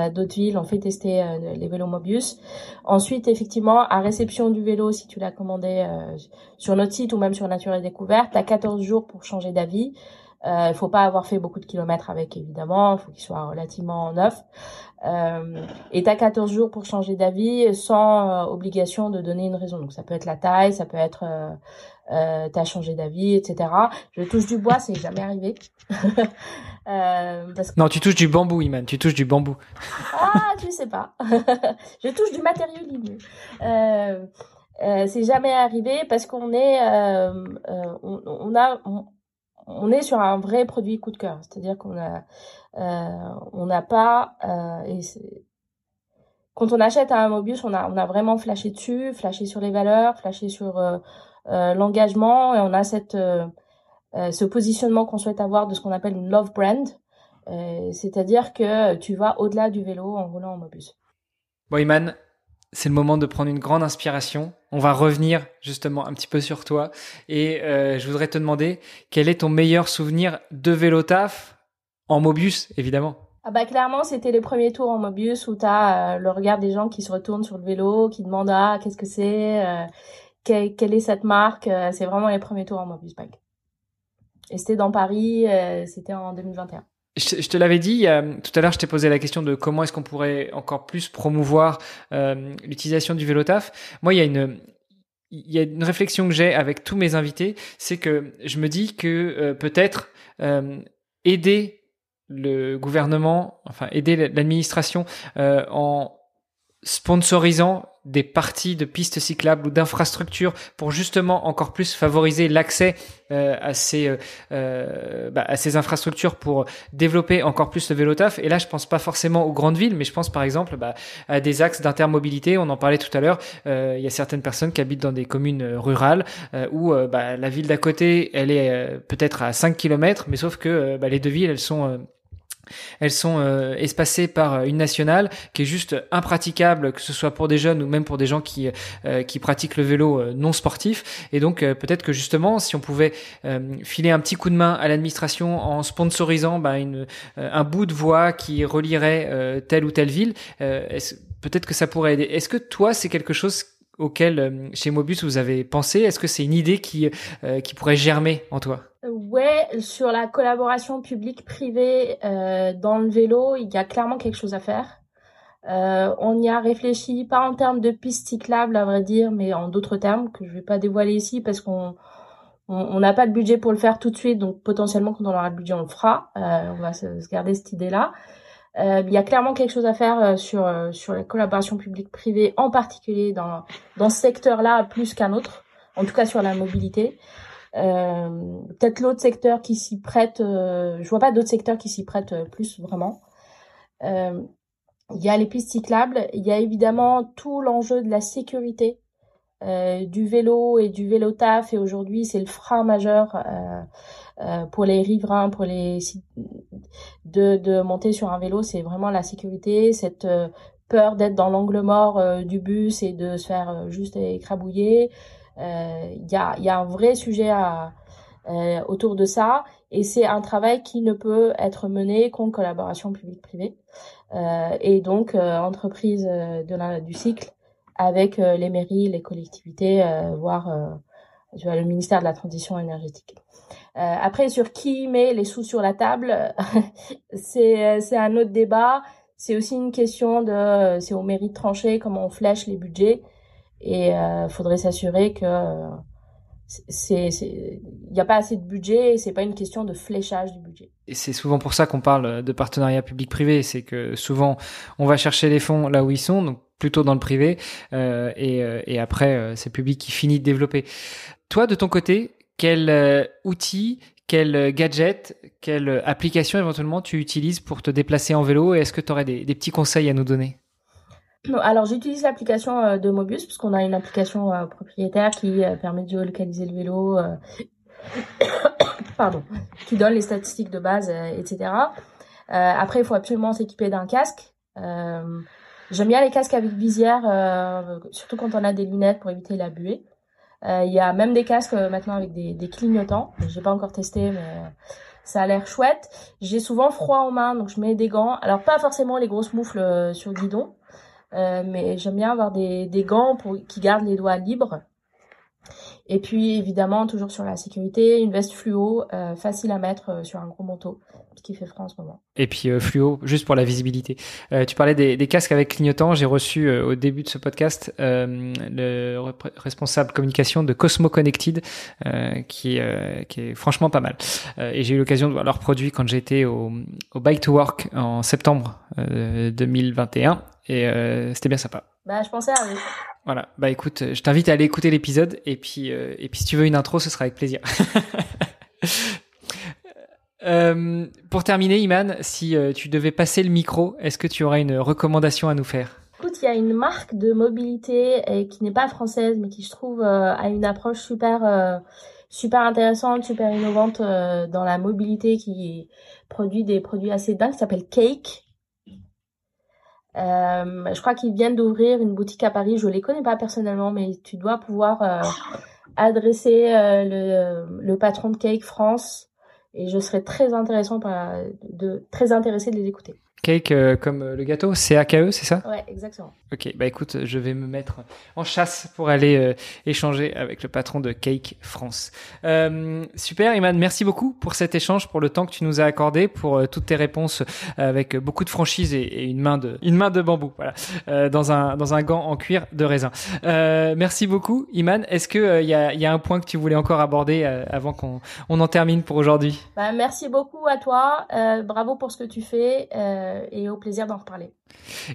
d'autres villes. On fait tester les vélos Mobius. Ensuite, effectivement, à réception du vélo, si tu l'as commandé sur notre site ou même sur Nature et Découverte, t'as 14 jours pour changer d'avis. Il euh, faut pas avoir fait beaucoup de kilomètres avec évidemment, il faut qu'il soit relativement neuf. Euh, et tu as 14 jours pour changer d'avis sans euh, obligation de donner une raison. Donc ça peut être la taille, ça peut être euh, euh t'as changé d'avis, etc. Je touche du bois, c'est jamais arrivé. euh, parce que... Non, tu touches du bambou, Iman. Tu touches du bambou. ah, tu sais pas. je touche du matériau ligneux. Euh, c'est jamais arrivé parce qu'on est, on, on, a, on est sur un vrai produit coup de cœur, c'est-à-dire qu'on a, on n'a pas, et quand on achète un Mobius, on a, on vraiment flashé dessus, flashé sur les valeurs, flashé sur l'engagement, et on a cette, ce positionnement qu'on souhaite avoir de ce qu'on appelle une love brand, c'est-à-dire que tu vas au-delà du vélo en roulant en Mobius. Bon, Iman, c'est le moment de prendre une grande inspiration. On va revenir justement un petit peu sur toi et euh, je voudrais te demander quel est ton meilleur souvenir de vélo taf en Mobius, évidemment? Ah bah clairement, c'était les premiers tours en Mobius où tu as euh, le regard des gens qui se retournent sur le vélo, qui demandent ah qu'est-ce que c'est, euh, quelle, est cette marque. c'est vraiment les premiers tours en Mobius Bike. Et c'était dans Paris, c'était en 2021. Je, te l'avais dit tout à l'heure, je t'ai posé la question de comment est-ce qu'on pourrait encore plus promouvoir euh, l'utilisation du vélo taf. Moi, il y a une il y a une réflexion que j'ai avec tous mes invités, c'est que je me dis que euh, peut-être euh, aider le gouvernement, enfin aider l'administration en sponsorisant des parties de pistes cyclables ou d'infrastructures pour justement encore plus favoriser l'accès euh, à ces euh, euh, bah, à ces infrastructures pour développer encore plus le vélo taf. Et là je pense pas forcément aux grandes villes mais je pense par exemple bah, à des axes d'intermobilité. On en parlait tout à l'heure. Il y a certaines personnes qui habitent dans des communes rurales où bah, la ville d'à côté elle est peut-être à 5 km mais sauf que les deux villes elles sont elles sont euh, espacées par euh, une nationale qui est juste impraticable, que ce soit pour des jeunes ou même pour des gens qui euh, qui pratiquent le vélo non sportif. Et donc peut-être que justement, si on pouvait filer un petit coup de main à l'administration en sponsorisant bah, une, un bout de voie qui relierait telle ou telle ville, peut-être que ça pourrait aider. Est-ce que toi, c'est quelque chose auquel chez Mobus vous avez pensé Est-ce que c'est une idée qui qui pourrait germer en toi? Ouais, sur la collaboration publique-privée euh, dans le vélo, il y a clairement quelque chose à faire. Euh, on y a réfléchi, pas en termes de pistes cyclables à vrai dire, mais en d'autres termes que je vais pas dévoiler ici parce qu'on on n'a pas de budget pour le faire tout de suite, donc potentiellement quand on aura le budget on le fera. Euh, on va se, garder cette idée-là. Il y a clairement quelque chose à faire sur sur la collaboration publique-privée, en particulier dans dans ce secteur-là plus qu'un autre, en tout cas sur la mobilité. Euh, peut-être l'autre secteur qui s'y prête, euh, je vois pas d'autres secteurs qui s'y prêtent euh, plus vraiment. Il y a les pistes cyclables, il y a évidemment tout l'enjeu de la sécurité euh, du vélo et du vélo taf et aujourd'hui c'est le frein majeur euh, euh, pour les riverains pour les de, de monter sur un vélo c'est vraiment la sécurité cette peur d'être dans l'angle mort du bus et de se faire juste écrabouiller. Il euh, y a, y, a, un vrai sujet à, euh, autour de ça et c'est un travail qui ne peut être mené qu'en collaboration publique-privée. Euh, et donc entreprise de la, du cycle avec les mairies, les collectivités, voire tu vois, le ministère de la transition énergétique. Euh, après, sur qui met les sous sur la table, c'est c'est un autre débat. C'est aussi une question de, c'est au mairie de trancher comment on flèche les budgets et euh, faudrait s'assurer que c'est il n'y a pas assez de budget c'est pas une question de fléchage du budget et c'est souvent pour ça qu'on parle de partenariat public-privé c'est que souvent on va chercher les fonds là où ils sont donc plutôt dans le privé euh, et, euh, et après euh, c'est public qui finit de développer toi de ton côté quel outil quel gadget, quelle application éventuellement tu utilises pour te déplacer en vélo et est-ce que tu aurais des, petits conseils à nous donner? Alors j'utilise l'application euh, de Mobius parce qu'on a une application euh, propriétaire qui euh, permet de géolocaliser le vélo, pardon, qui donne les statistiques de base, etc. après, il faut absolument s'équiper d'un casque. J'aime bien les casques avec visière, surtout quand on a des lunettes pour éviter la buée. Il y a même des casques maintenant avec des, des clignotants. J'ai pas encore testé, mais ça a l'air chouette. J'ai souvent froid aux mains, donc je mets des gants. Alors pas forcément les grosses moufles sur guidon, euh, mais j'aime bien avoir des, des gants pour, qui gardent les doigts libres. Et puis évidemment toujours sur la sécurité, une veste fluo euh, facile à mettre euh, sur un gros manteau, qui fait frais en ce moment. Et puis euh, fluo juste pour la visibilité. Euh, tu parlais des, des, casques avec clignotant. J'ai reçu au début de ce podcast le responsable communication de Cosmo Connected, qui, qui est franchement pas mal. et j'ai eu l'occasion de voir leurs produits quand j'étais au, au Bike to Work en septembre 2021 et c'était bien sympa. Bah je pensais à voilà. Bah écoute, je t'invite à aller écouter l'épisode et puis euh, et puis si tu veux une intro, ce sera avec plaisir. Euh, pour terminer, Iman, si euh, tu devais passer le micro, est-ce que tu aurais une recommandation à nous faire? Écoute, il y a une marque de mobilité et qui n'est pas française, mais qui je trouve a une approche super super intéressante, super innovante dans la mobilité, qui produit des produits assez dingues, qui s'appelle Cake. Euh, je crois qu'ils viennent d'ouvrir une boutique à Paris. Je les connais pas personnellement, mais tu dois pouvoir euh, adresser euh, le, le, patron de Cake France et je serais très intéressant de très intéressé de les écouter. Cake euh, comme euh, le gâteau, C-A-K-E, c'est ça? Ouais, exactement. Ok, bah écoute, je vais me mettre en chasse pour aller euh, échanger avec le patron de Cake France. Euh, super, Iman, merci beaucoup pour cet échange, pour le temps que tu nous as accordé, pour toutes tes réponses avec beaucoup de franchise et, et, une main de une main de bambou, voilà, dans un dans un gant en cuir de raisin. merci beaucoup, Iman. Est-ce que il y a il y a un point que tu voulais encore aborder avant qu'on on en termine pour aujourd'hui? Bah, Merci beaucoup à toi, bravo pour ce que tu fais. Euh, et au plaisir d'en reparler.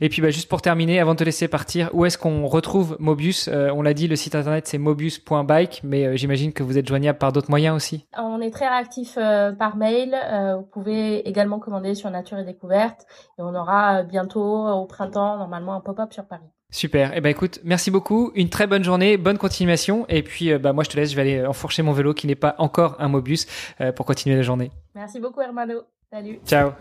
Et puis bah, juste pour terminer, avant de te laisser partir, où est-ce qu'on retrouve Mobius? Euh, On l'a dit, le site internet c'est mobius.bike, mais euh, j'imagine que vous êtes joignable par d'autres moyens aussi. On est très réactif par mail. vous pouvez également commander sur Nature et Découverte, et on aura bientôt au printemps normalement un pop-up sur Paris. Super. Et eh ben écoute, merci beaucoup. Une très bonne journée, bonne continuation. Et puis bah moi je te laisse, je vais aller enfourcher mon vélo qui n'est pas encore un Mobius pour continuer la journée. Merci beaucoup Hermano. Salut. Ciao.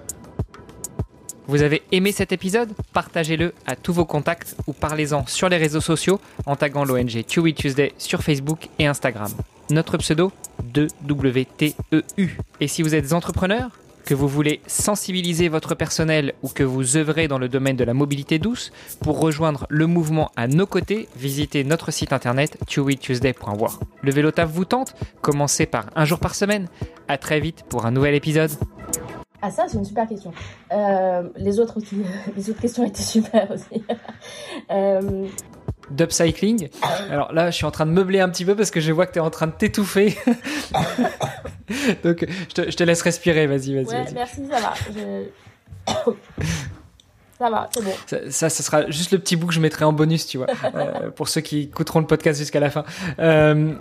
Vous avez aimé cet épisode? Partagez-le à tous vos contacts ou parlez-en sur les réseaux sociaux en taguant l'ONG Chewy Tuesday sur Facebook et Instagram. Notre pseudo 2WTEU. Et si vous êtes entrepreneur, que vous voulez sensibiliser votre personnel ou que vous œuvrez dans le domaine de la mobilité douce, pour rejoindre le mouvement à nos côtés, visitez notre site internet chewytuesday.war. Le vélo taf vous tente? Commencez par un jour par semaine. À très vite pour un nouvel épisode. Ah ça c'est une super question. Euh, les autres aussi, les autres questions étaient super aussi. euh... D'upcycling. Alors là, je suis en train de meubler un petit peu parce que je vois que tu es en train de t'étouffer. Donc je te, je te, laisse respirer, vas-y, vas-y. Ouais, merci, ça va. Je... Ça va, c'est bon. Ça, ça, sera juste le petit bout que je mettrai en bonus, tu vois, euh, pour ceux qui écouteront le podcast jusqu'à la fin. Euh,